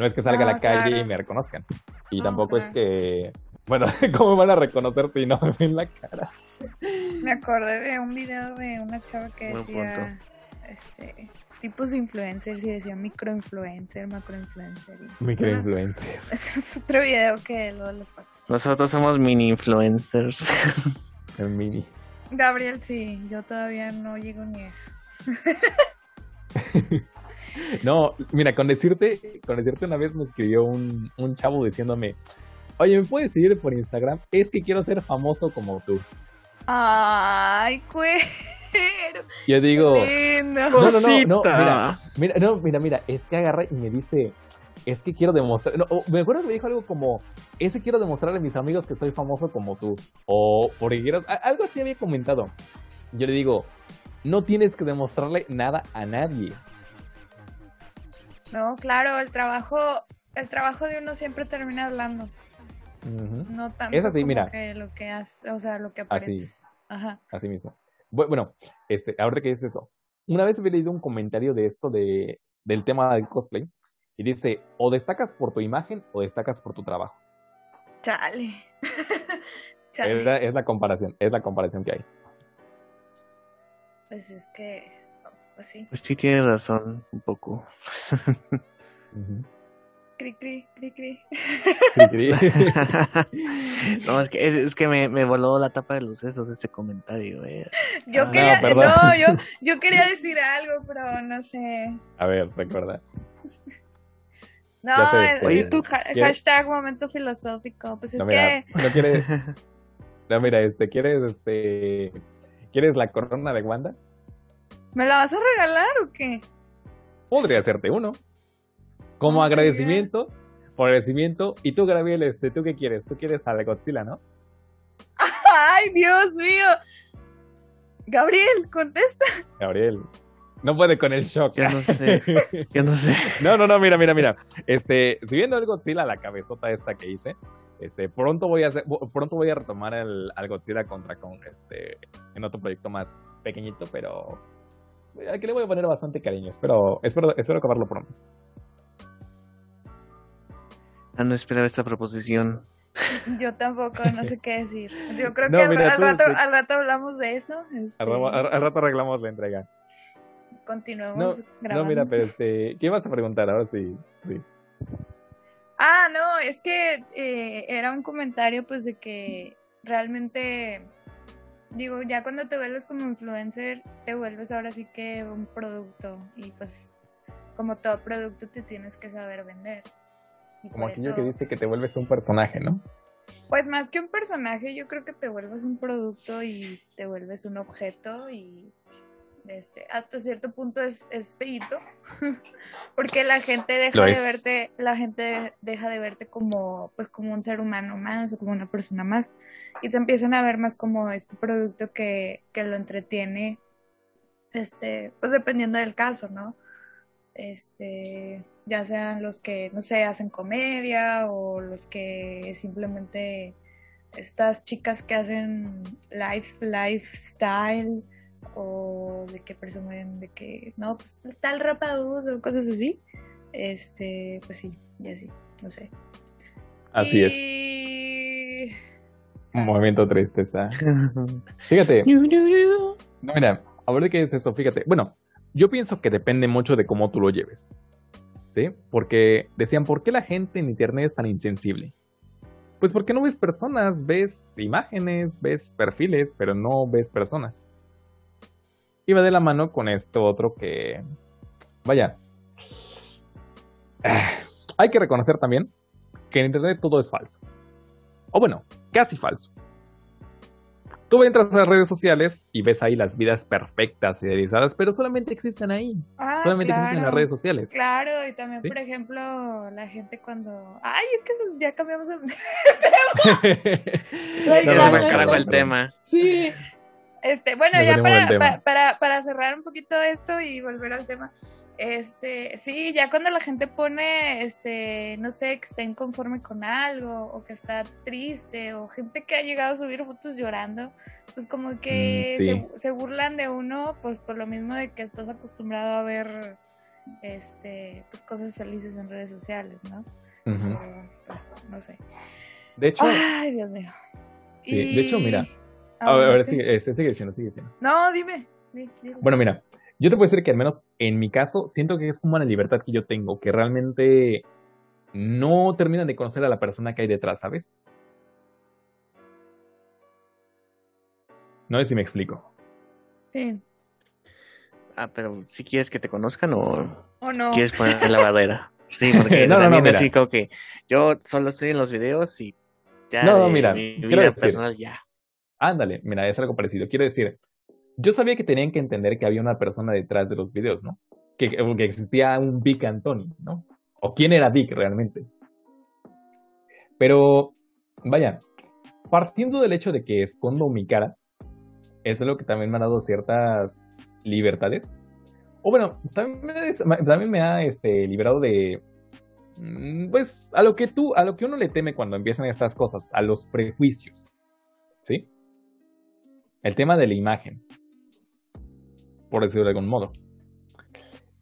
No es que salga a la calle y me reconozcan. Y tampoco es que, bueno, <laughs> ¿cómo van a reconocer si no me ven la cara? Me acordé de un video de una chava que decía, este, tipos de influencers y decía microinfluencer, macroinfluencer. Y... Microinfluencer. <laughs> Ese es otro video que luego les pasa. Nosotros somos mini influencers. <laughs> El mini. Gabriel, sí, yo todavía no llego ni a eso. No, mira, con decirte, con decirte una vez me escribió un, un chavo diciéndome, oye, ¿me puedes seguir por Instagram? Es que quiero ser famoso como tú. Ay, cuero. Yo digo, no, no, no, no, mira, mira, no, mira, mira, es que agarra y me dice, es que quiero demostrar, no, me acuerdo que me dijo algo como, es que quiero demostrarle a mis amigos que soy famoso como tú, o porque quiero, algo así había comentado. Yo le digo, no tienes que demostrarle nada a nadie. No, claro, el trabajo, el trabajo de uno siempre termina hablando. No tanto es así, mira. que lo que hace, o sea, lo que aparece. Ajá. Así mismo. Bueno, este, ahora que es eso. Una vez había leído un comentario de esto de, del tema del cosplay y dice, o destacas por tu imagen o destacas por tu trabajo. Chale. <laughs> Chale. Es, la, es la comparación, es la comparación que hay. Pues es que, pues sí. Pues sí, tiene razón, un poco. <laughs> Cri, cri, cri, cri. <laughs> no, es que, es, que me, me, voló la tapa de los sesos ese comentario. Eh. Yo ah, quería, no, yo, <laughs> yo quería decir algo, pero no sé. A ver, recuerda. No, Oye, tú, hashtag momento filosófico. Pues es que. No, quieres. No, mira, este, ¿quieres, este. ¿Quieres la corona de Wanda? ¿Me la vas a regalar o qué? Podría hacerte uno. Como agradecimiento, por agradecimiento. Y tú, Gabriel, este, ¿tú qué quieres? Tú quieres a la Godzilla, ¿no? <laughs> ¡Ay, Dios mío! Gabriel, contesta. Gabriel, no puede con el shock. Yo no sé. <laughs> Yo no sé. No, no, no, mira, mira, mira. Este, si viendo el Godzilla, la cabezota esta que hice, este, pronto voy a hacer, pronto voy a retomar el, al Godzilla contra Kong, este, en otro proyecto más pequeñito, pero al que le voy a poner bastante cariño. Espero, espero, espero acabarlo pronto. Ah, no esperaba esta proposición. Yo tampoco, no sé qué decir. Yo creo que al, rato, al, rato, hablamos de eso. Este... Al, rato arreglamos la entrega continuemos grabando. No, mira, pero este, ¿qué vas a preguntar ahora sí? Ah, no, es que eh, era un comentario pues de que realmente, digo, ya cuando te vuelves como influencer, te vuelves ahora sí que un producto y pues como todo producto te tienes que saber vender. como aquello que dice que te vuelves un personaje, ¿no? Pues más que un personaje, yo creo que te vuelves un producto y te vuelves un objeto y este, hasta cierto punto es, es feito, <laughs> porque la gente deja de verte, la gente deja de verte como, pues como un ser humano más o como una persona más, y te empiezan a ver más como este producto que, que lo entretiene, este, pues dependiendo del caso, ¿no? Este, ya sean los que, no sé, hacen comedia o los que simplemente estas chicas que hacen life, lifestyle o de que presumen de que no, pues tal ropa uso o cosas así. Este, pues sí, ya sí, no sé. Así es. Un movimiento tristeza. Fíjate. <laughs> No, mira, a ver de qué es eso, fíjate. Bueno, yo pienso que depende mucho de cómo tú lo lleves. ¿Sí? Porque decían, ¿por qué la gente en internet es tan insensible? Pues porque no ves personas, ves imágenes, ves perfiles, pero no ves personas iba de la mano con esto otro que, vaya, hay que reconocer también que en Internet todo es falso. O bueno, casi falso. Tú entras a las redes sociales y ves ahí las vidas perfectas y idealizadas, pero solamente existen ahí. Ah, solamente existen en las redes sociales. Claro, y también, por ejemplo, la gente cuando. Ay, es que ya cambiamos <laughs> <laughs> el tema. el tema. Sí, este, bueno, ya para, para, para, cerrar un poquito esto y volver al tema. Este, sí, ya cuando la gente pone, este, no sé, que está inconforme con algo, o que está triste, o gente que ha llegado a subir fotos llorando, pues como que mm, se, se, burlan de uno, pues por lo mismo de que estás acostumbrado a ver este, pues cosas felices en redes sociales, ¿no? O, pues, no sé. De hecho, Ay, Dios mío. sí, de hecho, mira, Ah, a ver, a bueno, ver, sí. sigue, este, sigue diciendo, sigue diciendo. No, dime. di- dime. Bueno, mira, yo te puedo decir que al menos en mi caso siento que es como una libertad que yo tengo, que realmente no terminan de conocer a la persona que hay detrás, ¿sabes? No sé si me explico. Sí. Ah, pero si quieres que te conozcan o ¿O no? quieres poner la barrera. Sí, <laughs> porque No, no, no, también mira. así como que yo solo estoy en los videos y ya No, no, de mira, mi vida decir- personal ya. Ándale, mira, es algo parecido. Quiero decir, yo sabía que tenían que entender que había una persona detrás de los videos, ¿no? Que, que existía un Vic Anthony, ¿no? O quién era Vic realmente. Pero, vaya, partiendo del hecho de que escondo mi cara, es algo que también me ha dado ciertas libertades. O bueno, también me, también me ha este, liberado de, mm, pues, a lo que tú, a lo que uno le teme cuando empiezan estas cosas, a los prejuicios. ¿Sí? El tema de la imagen, por decirlo de algún modo.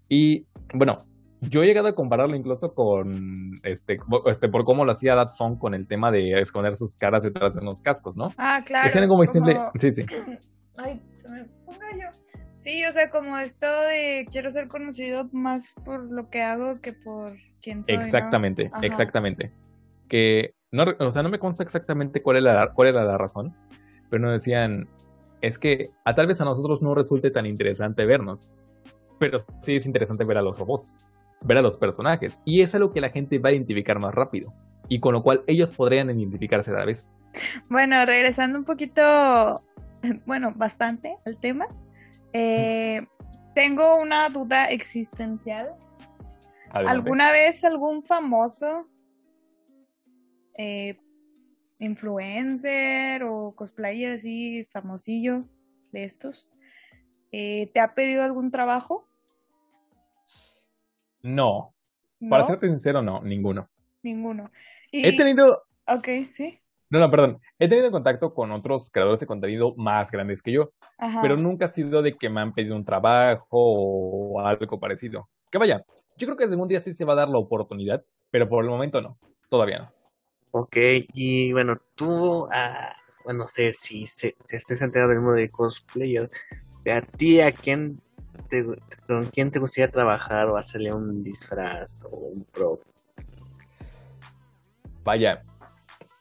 Y bueno, yo he llegado a compararlo incluso con, este, este por cómo lo hacía Dat Funk con el tema de esconder sus caras detrás de unos cascos, ¿no? Ah, claro. es algo muy simple. Sí, sí. <clears throat> Ay, se me ponga yo. Sí, o sea, como esto de quiero ser conocido más por lo que hago que por quién soy. Exactamente, exactamente. Que, no, o sea, no me consta exactamente cuál era, la, cuál era la razón, pero nos decían, es que a tal vez a nosotros no resulte tan interesante vernos, pero sí es interesante ver a los robots, ver a los personajes, y es algo que la gente va a identificar más rápido, y con lo cual ellos podrían identificarse la vez. Bueno, regresando un poquito, <laughs> bueno, bastante al tema. eh, tengo una duda existencial. Adelante. ¿Alguna vez algún famoso eh, influencer o cosplayer así famosillo de estos eh, te ha pedido algún trabajo? No, ¿No? para serte sincero, no, ninguno. Ninguno. Y, He tenido, Ok, sí. no, no, perdón, he tenido contacto con otros creadores de contenido más grandes que yo, Ajá. pero nunca ha sido de que me han pedido un trabajo o algo parecido. Que vaya, yo creo que algún día sí se va a dar la oportunidad, pero por el momento no, todavía no. Ok, y bueno, tú, ah, bueno, no sé si, se- estés enterado del mundo de cosplayer, a ti, ¿a quién te, con quién te gustaría trabajar o hacerle un disfraz o un pro? Vaya,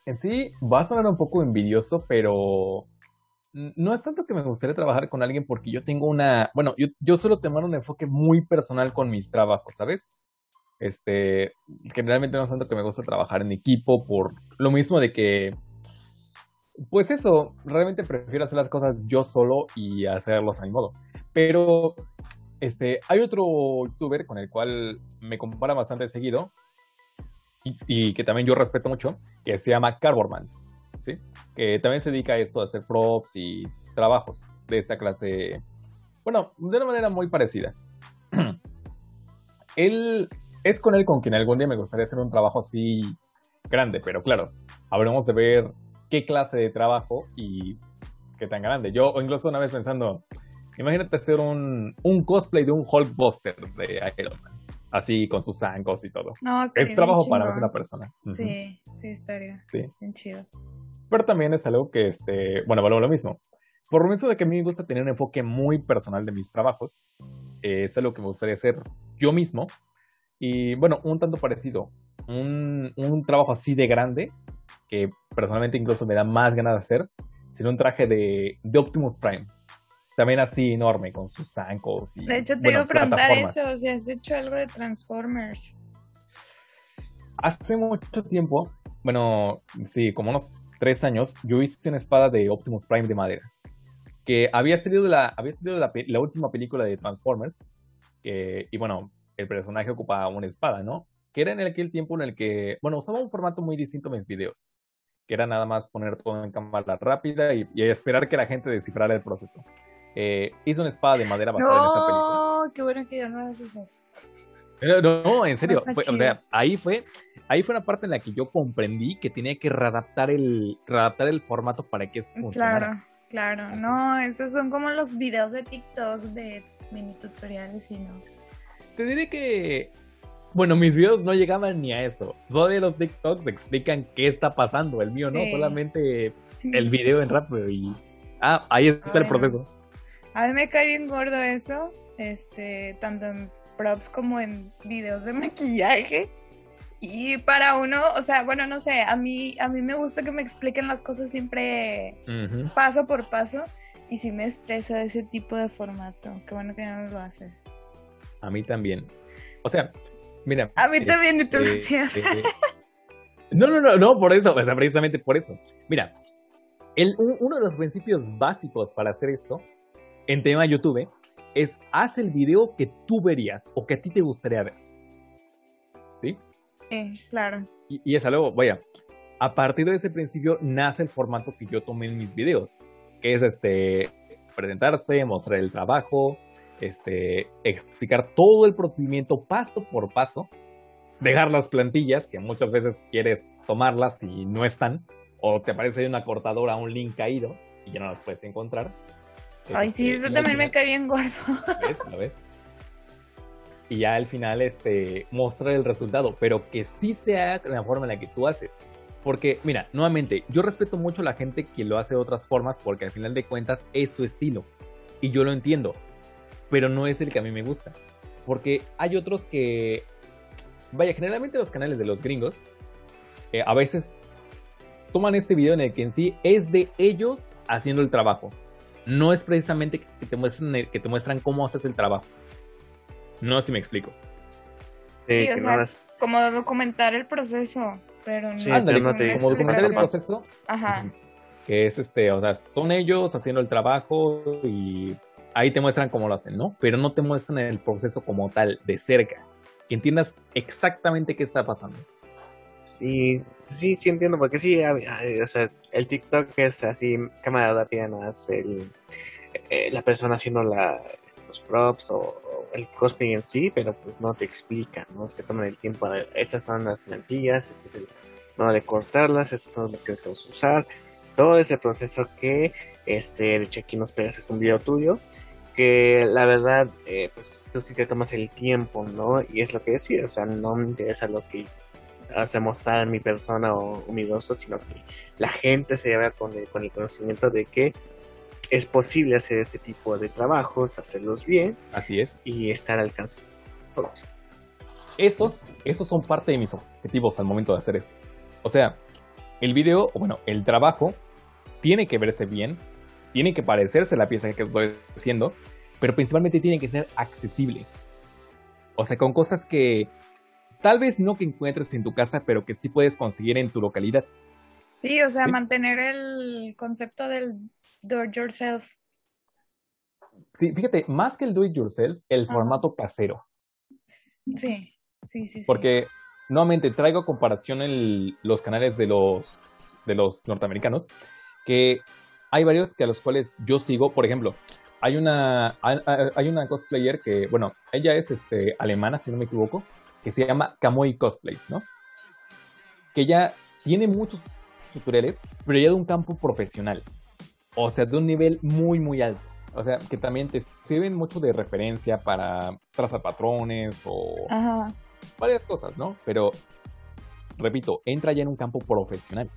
en sí va a sonar un poco envidioso, pero no es tanto que me gustaría trabajar con alguien porque yo tengo una, bueno, yo, yo suelo tomar un enfoque muy personal con mis trabajos, ¿sabes? Este, generalmente no es tanto que me gusta trabajar en equipo por lo mismo de que, pues eso, realmente prefiero hacer las cosas yo solo y hacerlos a mi modo. Pero, este, hay otro youtuber con el cual me compara bastante seguido, y, y que también yo respeto mucho, que se llama Carborman, ¿sí? Que también se dedica a esto, a hacer props y trabajos de esta clase, bueno, de una manera muy parecida. <clears throat> él, es con él con quien algún día me gustaría hacer un trabajo así grande, pero claro, habremos de ver qué clase de trabajo y qué tan grande. Yo incluso una vez pensando, imagínate hacer un, un cosplay de un Hulkbuster de Iron Man, así con sus zancos y todo. No, Es trabajo bien para chingón. una persona. Sí, sí, estaría Sí. bien chido. Pero también es algo que, este, bueno, valoro lo mismo. Por lo mismo de que a mí me gusta tener un enfoque muy personal de mis trabajos, eh, es algo que me gustaría hacer yo mismo. Y bueno, un tanto parecido. Un, un trabajo así de grande, que personalmente incluso me da más ganas de hacer, sería un traje de, de Optimus Prime. También así enorme, con sus zancos y. De hecho, te bueno, iba a preguntar eso, si has hecho algo de Transformers. Hace mucho tiempo, bueno, sí, como unos tres años, yo hice una espada de Optimus Prime de madera. Que había salido de la, había salido de la, última película de Transformers. que- y bueno, el personaje ocupaba una espada, ¿no? Que era en aquel tiempo en el que, bueno, usaba un formato muy distinto a mis videos. Que era nada más poner todo en cámara rápida y, y esperar que la gente descifrara el proceso. Eh, hice una espada de madera basada en esa película. No, qué bueno que ya no haces eso. No, no, no, en serio, fue- o sea, ahí fue, ahí fue una parte en la que yo comprendí que tenía que readaptar el, readaptar el formato para que esto funcionara. Claro, claro. Así. No, esos son como los videos de TikTok de mini tutoriales y no. Te diré que bueno, mis videos no llegaban ni a eso. Todos los TikToks explican qué está pasando. El mío no, solamente el video en rápido y ah, ahí está el proceso. A mí me cae bien gordo eso, este, tanto en props como en videos de <laughs> maquillaje. Y para uno, o sea, bueno, no sé, a mí, a mí me gusta que me expliquen las cosas siempre paso por paso. Y si me estresa ese tipo de formato. Qué bueno que ya no lo haces. A mí también. O sea, mira. A mí también, y tú lo hacías. no, no, no, no, por eso, o sea, precisamente por eso. Mira, el, uno de los principios básicos para hacer esto en tema YouTube es haz el video que tú verías o que a ti te gustaría ver. ¿Sí? Sí, claro. Y, y es algo, vaya, a partir de ese principio nace el formato que yo tomé en mis videos que es este presentarse, mostrar el trabajo, este, explicar todo el procedimiento paso por paso, dejar las plantillas, que muchas veces quieres tomarlas y no están, o te aparece una cortadora, un link caído, y ya no las puedes encontrar. Ay, sí, este, eso también me cae bien gordo. ¿Ves? ¿Lo ves? Y ya al final, este, mostrar el resultado, pero que sí sea la forma en la que tú haces. Porque, mira, nuevamente, yo respeto mucho a la gente que lo hace de otras formas porque al final de cuentas es su estilo. Y yo lo entiendo. Pero no es el que a mí me gusta. Porque hay otros que... Vaya, generalmente los canales de los gringos eh, a veces toman este video en el que en sí es de ellos haciendo el trabajo. No es precisamente que te muestran, que te muestran cómo haces el trabajo. No sé si me explico. Sí, o sea, como documentar el proceso pero no, sí, como documentar el proceso. Ajá. Que es este, o sea, son ellos haciendo el trabajo y ahí te muestran cómo lo hacen, ¿no? Pero no te muestran el proceso como tal, de cerca. Que entiendas exactamente qué está pasando. Sí, sí, sí entiendo, porque sí, o sea, el TikTok es así, cámara rápida, más el, eh, la persona haciendo la, los props o, el cosplay en sí, pero pues no te explica, ¿no? Se toman el tiempo, a ver, estas son las plantillas, este es el modo de cortarlas, estas son las que vas a usar, todo ese proceso que, este, de hecho aquí nos pegas es un video tuyo, que la verdad, eh, pues tú sí te tomas el tiempo, ¿no? Y es lo que decía, o sea, no me interesa lo que hace mostrar mi persona o, mi rostro, sino que la gente se lleva con el, con el conocimiento de que es posible hacer este tipo de trabajos, hacerlos bien. Así es. Y estar al alcance todos. Esos, esos son parte de mis objetivos al momento de hacer esto. O sea, el video, bueno, el trabajo tiene que verse bien, tiene que parecerse la pieza que estoy haciendo, pero principalmente tiene que ser accesible. O sea, con cosas que tal vez no que encuentres en tu casa, pero que sí puedes conseguir en tu localidad. Sí, o sea, mantener el concepto del do it yourself. Sí, fíjate, más que el do it yourself, el formato casero. Sí, sí, sí. Porque nuevamente traigo a comparación en los canales de los, de los norteamericanos, que hay varios que a los cuales yo sigo, por ejemplo, hay una, hay una cosplayer que, bueno, ella es este, alemana, si no me equivoco, que se llama Kamoi Cosplays, ¿no? Que ella tiene muchos tutoriales, pero ya de un campo profesional. O sea, de un nivel muy, muy alto. O sea, que también te sirven mucho de referencia para trazar patrones o varias cosas, ¿no? Pero, repito, entra ya en un campo profesional.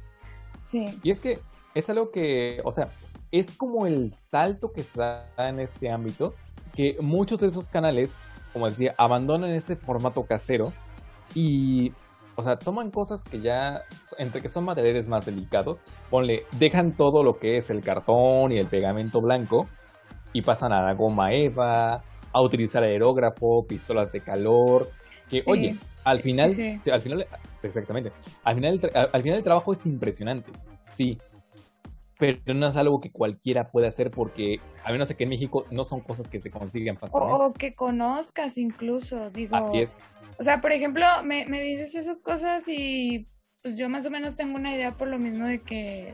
Sí. Y es que es algo que, o sea, es como el salto que se da en este ámbito, que muchos de esos canales, como decía, abandonan este formato casero y o sea, toman cosas que ya, entre que son materiales más delicados, ponle, dejan todo lo que es el cartón y el pegamento blanco y pasan a la goma eva, a utilizar aerógrafo, pistolas de calor, que oye, al final, al final, exactamente, al final, al final el trabajo es impresionante, sí, pero no es algo que cualquiera puede hacer porque, a menos que en México no son cosas que se consiguen fácilmente. O, que conozcas incluso, digo. Así es. O sea, por ejemplo, me, me dices esas cosas y pues yo más o menos tengo una idea por lo mismo de que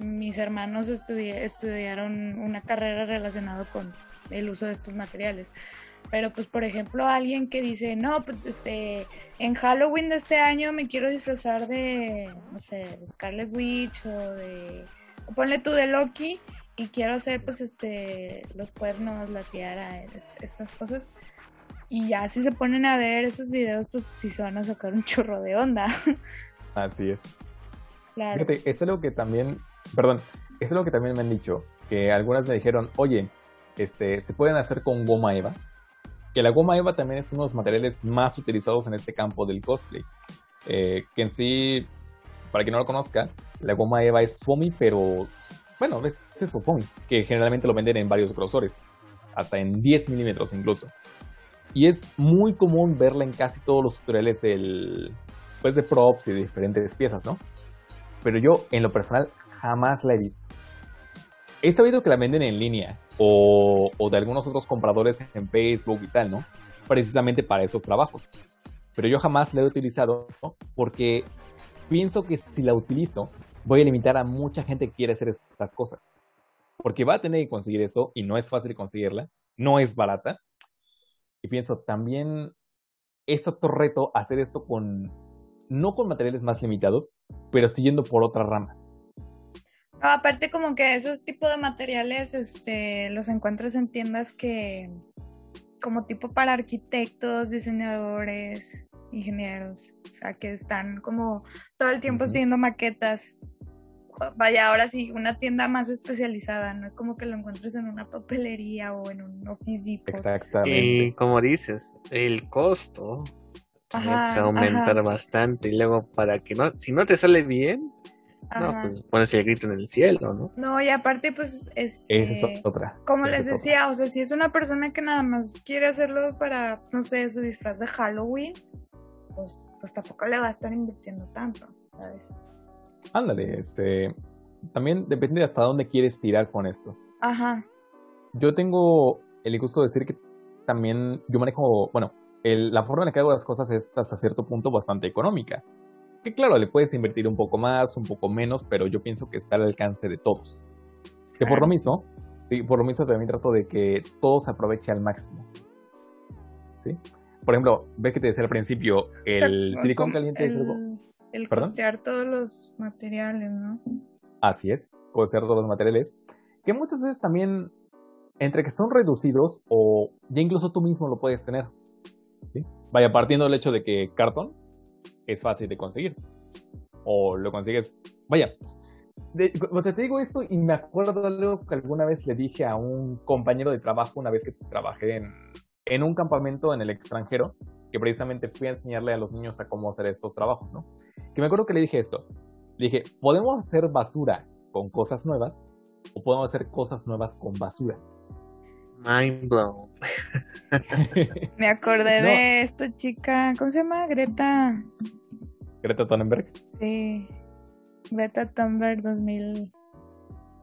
mis hermanos estudiaron una carrera relacionada con el uso de estos materiales. Pero pues por ejemplo alguien que dice, no, pues este, en Halloween de este año me quiero disfrazar de, no sé, de Scarlet Witch o de, ponle tú de Loki y quiero hacer pues este, los cuernos, la tiara, estas cosas Y ya si se ponen a ver esos videos, pues sí se van a sacar un chorro de onda. <laughs> Así es. claro. Fíjate, es algo que también, perdón, es algo que también me han dicho, que algunas me dijeron, oye, este, se pueden hacer con goma eva, que la goma eva también es uno de los materiales más utilizados en este campo del cosplay, eh, que en sí, para quien no lo conozca, la goma eva es foamy, pero, bueno, es eso, foamy, que generalmente lo venden en varios grosores, hasta en 10 milímetros incluso. Y es muy común verla en casi todos los tutoriales del, pues de props y diferentes piezas, ¿no? Pero yo, en lo personal, jamás la he visto. He sabido que la venden en línea o, o de algunos otros compradores en Facebook y tal, ¿no? Precisamente para esos trabajos. Pero yo jamás la he utilizado ¿no? porque pienso que si la utilizo, voy a limitar a mucha gente que quiere hacer estas cosas. Porque va a tener que conseguir eso y no es fácil conseguirla, no es barata. Y pienso, también es otro reto hacer esto con, no con materiales más limitados, pero siguiendo por otra rama. No, aparte como que esos tipos de materiales este, los encuentras en tiendas que como tipo para arquitectos, diseñadores, ingenieros, o sea, que están como todo el tiempo haciendo maquetas. Vaya, ahora sí, una tienda más especializada, no es como que lo encuentres en una papelería o en un Office Depot. Exactamente. Y como dices, el costo Ajá, se aumentar ajá. bastante. Y luego, para que no, si no te sale bien, no, pues pones el grito en el cielo, ¿no? No, y aparte, pues, este, Esa es otra. como Esa les otra. decía, o sea, si es una persona que nada más quiere hacerlo para, no sé, su disfraz de Halloween, pues, pues tampoco le va a estar invirtiendo tanto, ¿sabes? Ándale, este. También depende de hasta dónde quieres tirar con esto. Ajá, Yo tengo el gusto de decir que también yo manejo, bueno, el- la forma en la que hago las cosas es hasta cierto punto bastante económica. Que claro, le puedes invertir un poco más, un poco menos, pero yo pienso que está al alcance de todos. Que por lo sí. mismo, sí, por lo mismo también trato de que todo se aproveche al máximo. ¿Sí? Por ejemplo, ves que te decía al principio, O sea, el silicón caliente es algo... el, el ¿Perdón? costear todos los materiales, ¿no? Así es, ser todos los materiales, que muchas veces también, entre que son reducidos o ya incluso tú mismo lo puedes tener. ¿sí? Vaya, partiendo del hecho de que cartón es fácil de conseguir. O lo consigues, vaya, de- o sea, te digo esto y me acuerdo de algo que alguna vez le dije a un compañero de trabajo una vez que trabajé en, en un campamento en el extranjero, que precisamente fui a enseñarle a los niños a cómo hacer estos trabajos, ¿no? Que me acuerdo que le dije esto. Le dije, podemos hacer basura con cosas nuevas o podemos hacer cosas nuevas con basura. Mind blown. <laughs> me acordé de esto, chica. ¿Cómo se llama? Greta. Greta Thunberg. Sí. Greta Thunberg 2000.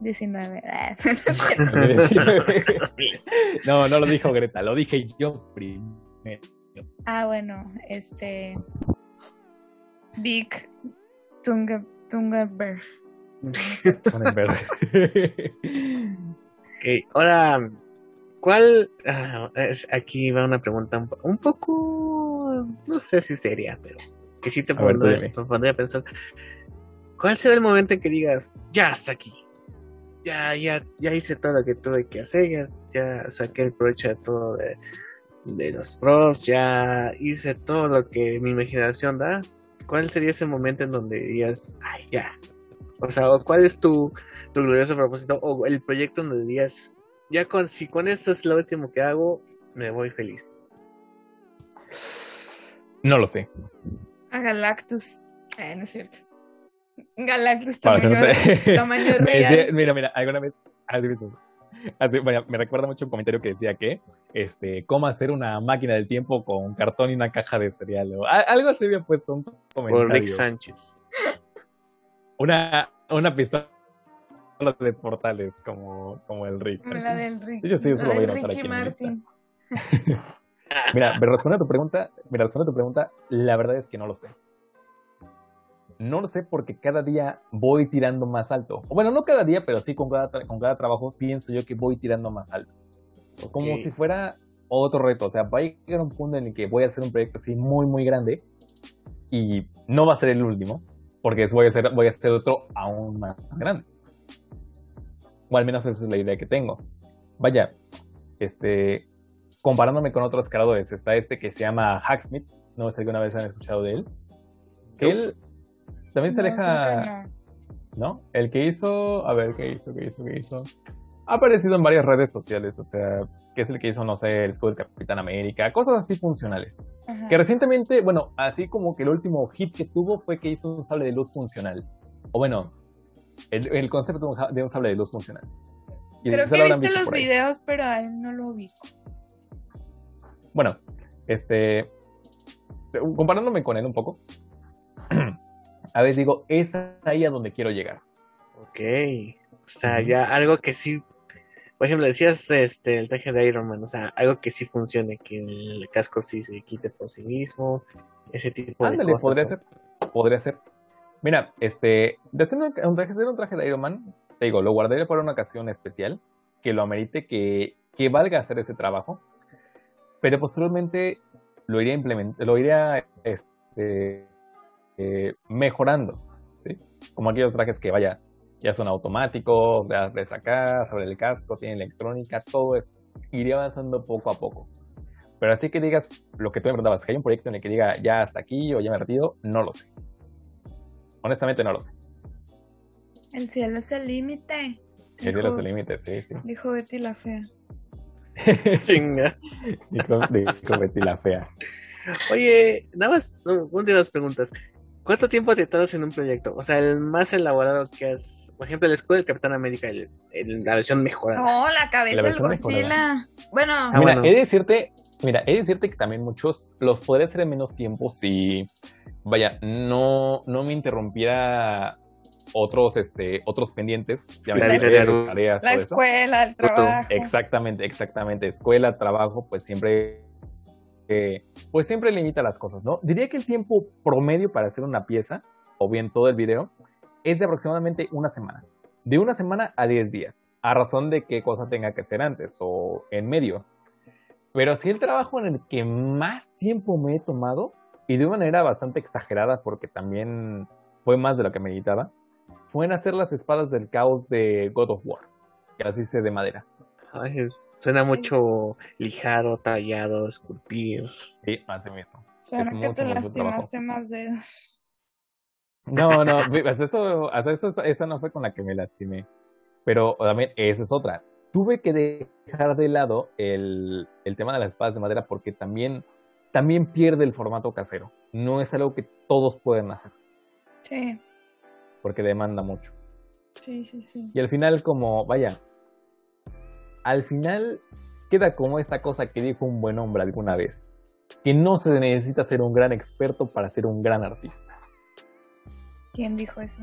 19. Ah, <laughs> <laughs> no, no lo dijo Greta, lo dije yo primero. Ah, bueno, este. Big Tunge, Tungeberg. <laughs> okay, ahora, ¿cuál? Ah, es, aquí va una pregunta un, un, poco, no sé si seria, pero que sí te pondría a pensar. ¿Cuál será el momento en que digas, ya hasta aquí? Ya, ya, ya hice todo lo que tuve que hacer, ya, ya saqué el provecho de todo de, de los pros, ya hice todo lo que mi imaginación da. ¿Cuál sería ese momento en donde dirías, ay, ya? O sea, ¿o ¿cuál es tu, tu glorioso propósito o el proyecto donde dirías, ya con, si con esto es lo último que hago, me voy feliz? No lo sé. A Galactus. Ah, no es cierto. Galactus tamaño, que no sé. tamaño real. decía- mira, mira, alguna vez. así mismo. Así, vaya, me recuerda mucho un comentario que decía que, este, cómo hacer una máquina del tiempo con cartón y una caja de cereal. O, algo así había puesto un comentario. Por Rick Sánchez. Una, una pistola de portales como, como el Rick. La del Rick. Yo sí, eso la lo voy a Ricky Martin. <laughs> Mira, me responde a tu pregunta, mira, responde a tu pregunta, la verdad es que no lo sé. No lo sé porque cada día voy tirando más alto. O bueno, no cada día, pero sí con cada, con cada trabajo pienso yo que voy tirando más alto. Como si fuera otro reto. O sea, va a llegar un punto en el que voy a hacer un proyecto así muy, muy grande y no va a ser el último, porque voy a hacer, voy a hacer otro aún más grande. O al menos esa es la idea que tengo. Vaya, este, comparándome con otros creadores, está este que se llama Hacksmith, no sé si alguna vez han escuchado de él, que él también se No, aleja, no. ¿no? El que hizo, a ver, ¿qué hizo? ¿Qué hizo? ¿Qué hizo? Ha aparecido en varias redes sociales, o sea, que es el que hizo, no sé, el escudo del Capitán América, cosas así funcionales. Ajá. Que recientemente, bueno, así como que el último hit que tuvo fue que hizo un sable de luz funcional. O bueno, el, el concepto de un, sable de luz funcional. Y Creo que visto los videos, pero a él no lo ubico. Bueno, este. Comparándome con él un poco. A veces digo, es ahí a donde quiero llegar. Ok. O sea, ya algo que sí. Por ejemplo, decías este el traje de Iron Man, o sea, algo que sí funcione, que el casco sí se quite por sí mismo, ese tipo de Ándale, cosas. podría ¿no? ser. Podría ser. Mira, este. De hacer un, traje, hacer un traje de Iron Man, te digo, lo guardaría para una ocasión especial que lo amerite, que, que valga hacer ese trabajo. Pero posteriormente lo iría implementando, lo iría este, eh, mejorando, ¿sí? Como aquellos trajes que, vaya, ya son automáticos, de, de sacar, sobre el casco, tiene electrónica, todo eso. Iría avanzando poco a poco. Pero así que digas lo que tú me preguntabas, que hay un proyecto en el que diga ya hasta aquí o ya me retiro, no lo sé. Honestamente no lo sé. El cielo es el límite. Que sí Dijo- los límites, sí, sí. Dijo Betty la fea. <laughs> Chinga. Dijo, dijo Betty la fea. Oye, nada más, no, últimas preguntas. ¿Cuánto tiempo te tardas en un proyecto? O sea, el más elaborado que has, por ejemplo, el escudo del Capitán América, el- el- la versión mejorada. No, la cabeza La del Godzilla. Bueno, Ah, mira, bueno. he de decirte, mira, he de decirte que también muchos los podría hacer en menos tiempo si, vaya, no, no me interrumpiera otros, este, otros pendientes, ya La adulto. tareas, la eso. escuela, el trabajo. Exactamente, exactamente. Escuela, trabajo, pues siempre, pues siempre limita las cosas, ¿no? Diría que el tiempo promedio para hacer una pieza, o bien todo el video, es de aproximadamente una semana. De una semana a 10 días, a razón de qué cosa tenga que hacer antes o en medio. Pero sí el trabajo en el que más tiempo me he tomado, y de una manera bastante exagerada, porque también fue más de lo que meditaba, fue en hacer las espadas del caos de God of War, que las hice de madera. Suena mucho lijado, tallado, esculpir. Sí, así mismo. Suena es que mucho, te lastimaste más dedos. No, no, ve, hasta eso, hasta eso, esa no fue con la que me lastimé. Pero también, esa es otra. Tuve que dejar de lado el, el tema de las espadas de madera porque también, también pierde el formato casero. No es algo que todos pueden hacer Sí, porque demanda mucho. sí, sí, sí. Y al final, como, vaya, al final queda como esta cosa que dijo un buen hombre alguna vez, que no se necesita ser un gran experto para ser un gran artista. ¿Quién dijo eso?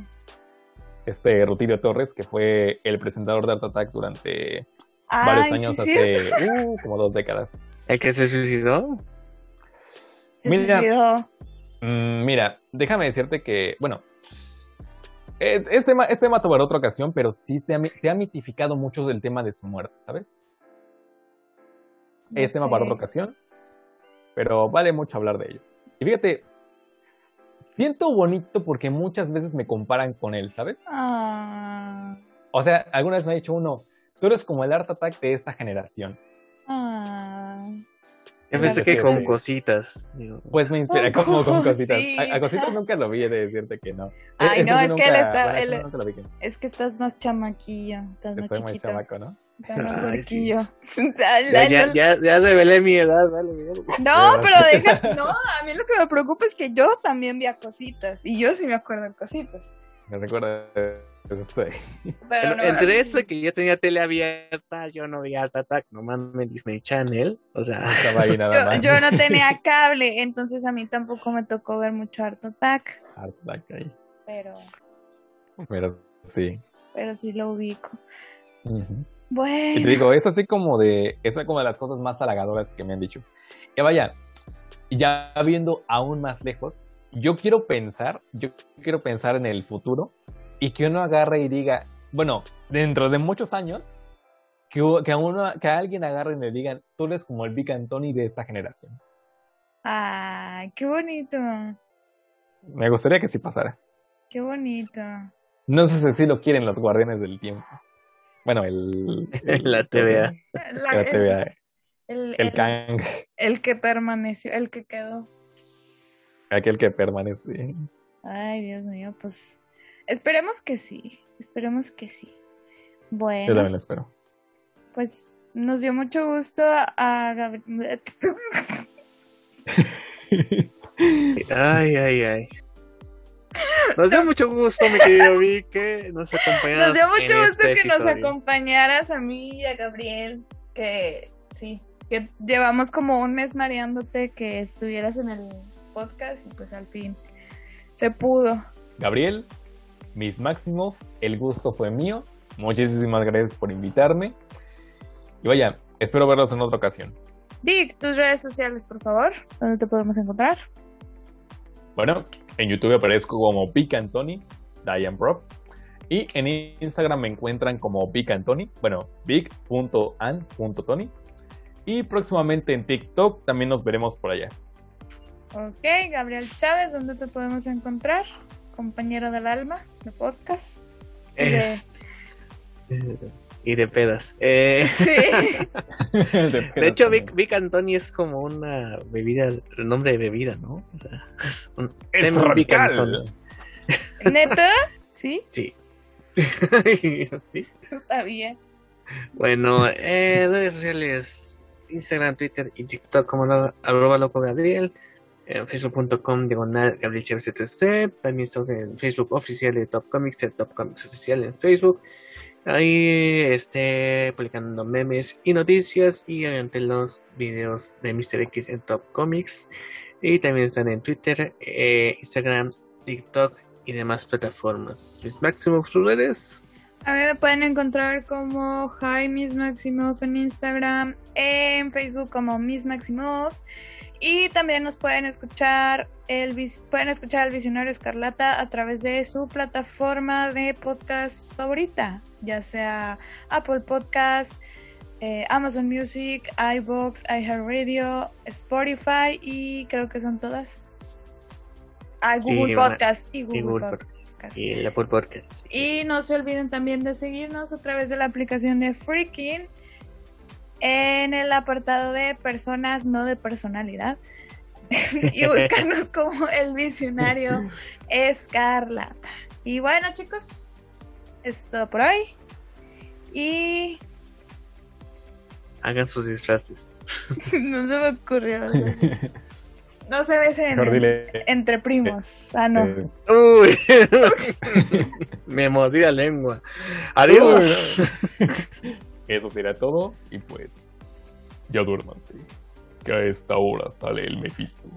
Este Rutilio Torres, que fue el presentador de Art Attack durante varios años, sí, hace uh, como dos décadas. ¿El que se suicidó? Se Mira. suicidó. Mm, mira, déjame decirte que, bueno, es, es tema, es tema para otra ocasión, pero sí se ha, se ha mitificado mucho del tema de su muerte, ¿sabes? No es tema para sé. otra ocasión, pero vale mucho hablar de ello. Y fíjate, siento bonito porque muchas veces me comparan con él, ¿sabes? Ah, O sea, alguna vez me ha dicho uno, tú eres como el Art Attack de esta generación. Yo pensé que con cositas. digo. Pues me inspira, Con como con cositas. A, a cositas nunca lo vi, de decirte que no. Ay, Eso no, es que él está- él- que- Es que estás más chamaquillo, estás más soy muy chamaco, ¿no? Ay, sí. <laughs> Ya, ya, ya, ya revelé mi edad, vale, vale. No, Pero deja, no, a mí lo que me preocupa es que yo también vi a cositas y yo sí me acuerdo de cositas. Me recuerda eso. Pero no, Entre eso y que yo tenía tele abierta, yo no veía Art Attack, nomás en Disney Channel. O sea, No estaba ahí <laughs> nada yo, más. yo no tenía cable, entonces a mí tampoco me tocó ver mucho Art Attack, Art Attack ahí. pero, Pero sí. pero sí lo ubico. Ujú. Y Bueno, te digo, es así como de, es como de las cosas más halagadoras que me han dicho. Y vaya, ya viendo aún más lejos, yo quiero pensar, yo quiero pensar en el futuro y que uno agarre y diga, bueno, dentro de muchos años, que, que, a uno, que a alguien agarre y le digan, tú eres como el Big Anthony de esta generación. ay, qué bonito, Me gustaría que sí pasara. qué bonito. No sé si sí lo quieren los guardianes del tiempo. Bueno, el... <laughs> el- la TVA. La- la TVA. El, El el- Kang, el que permaneció, el que quedó. Aquel que permanece. Ay, Dios mío, pues esperemos que sí, esperemos que sí. Yo Bueno, también lo espero. pues nos dio mucho gusto a Gabriel. <laughs> Ay, ay, ay. <laughs> Nos dio mucho gusto, mi querido Vic, que nos acompañaras. Nos dio mucho en gusto este que nos acompañaras a mí y a Gabriel, que sí, que llevamos como un mes mareándote que estuvieras en el podcast y pues al fin se pudo. Gabriel, Miss Máximo, el gusto fue mío. Muchísimas gracias por invitarme. Y vaya, espero verlos en otra ocasión. Vic, tus redes sociales, por favor, ¿dónde te podemos encontrar? Bueno, en YouTube aparezco como Pic Antoni, Diane Props. Y en Instagram me encuentran como Pic Antoni, bueno, big.an.tony. Y próximamente en TikTok también nos veremos por allá. Ok, Gabriel Chávez, ¿dónde te podemos encontrar? Compañero del alma de podcast. Y de- Es- Y de pedas. Eh, <laughs> Sí. <laughs> de de hecho, Vic, Vic Antoni es como una bebida, el nombre de bebida, ¿no? O sea, un- es radical. Antoni. ¿Neta? <laughs> Sí, Sí. Sí. no sabía. Bueno, eh, redes sociales, Instagram, Twitter y TikTok como arroba loco Gabriel, en facebook.com diagonal Gabriel. También estamos en Facebook oficial de Top Comics, de Top Comics oficial en Facebook. Ahí este publicando memes y noticias y obviamente los videos de Mr. X en Top Comics. Y también están en Twitter, eh, Instagram, TikTok y demás plataformas. Mis máximos sus redes. A mí me pueden encontrar como Hi Miss Maximoff en Instagram, en Facebook como Miss Maximoff y también nos pueden escuchar el pueden escuchar el Visionario Escarlata a través de su plataforma de podcast favorita, ya sea Apple Podcast, eh, Amazon Music, iBox, iHeartRadio, Spotify y creo que son todas. Ah, Sí, Google una- Podcast y Google, y Google Podcast. Y el Apple Podcast. Y no se olviden también de seguirnos a través de la aplicación de Freaking en el apartado de personas no de personalidad. <laughs> y buscarnos <laughs> como el visionario Escarlata. Y bueno, chicos, es todo por hoy. Y Hagan sus disfraces. <laughs> no se me ocurrió. No se besen entre primos. Ah, no. eh, Uy, me mordí la lengua. Adiós. Eso será todo. Y pues, ya duérmanse. Que a esta hora sale el Mephisto.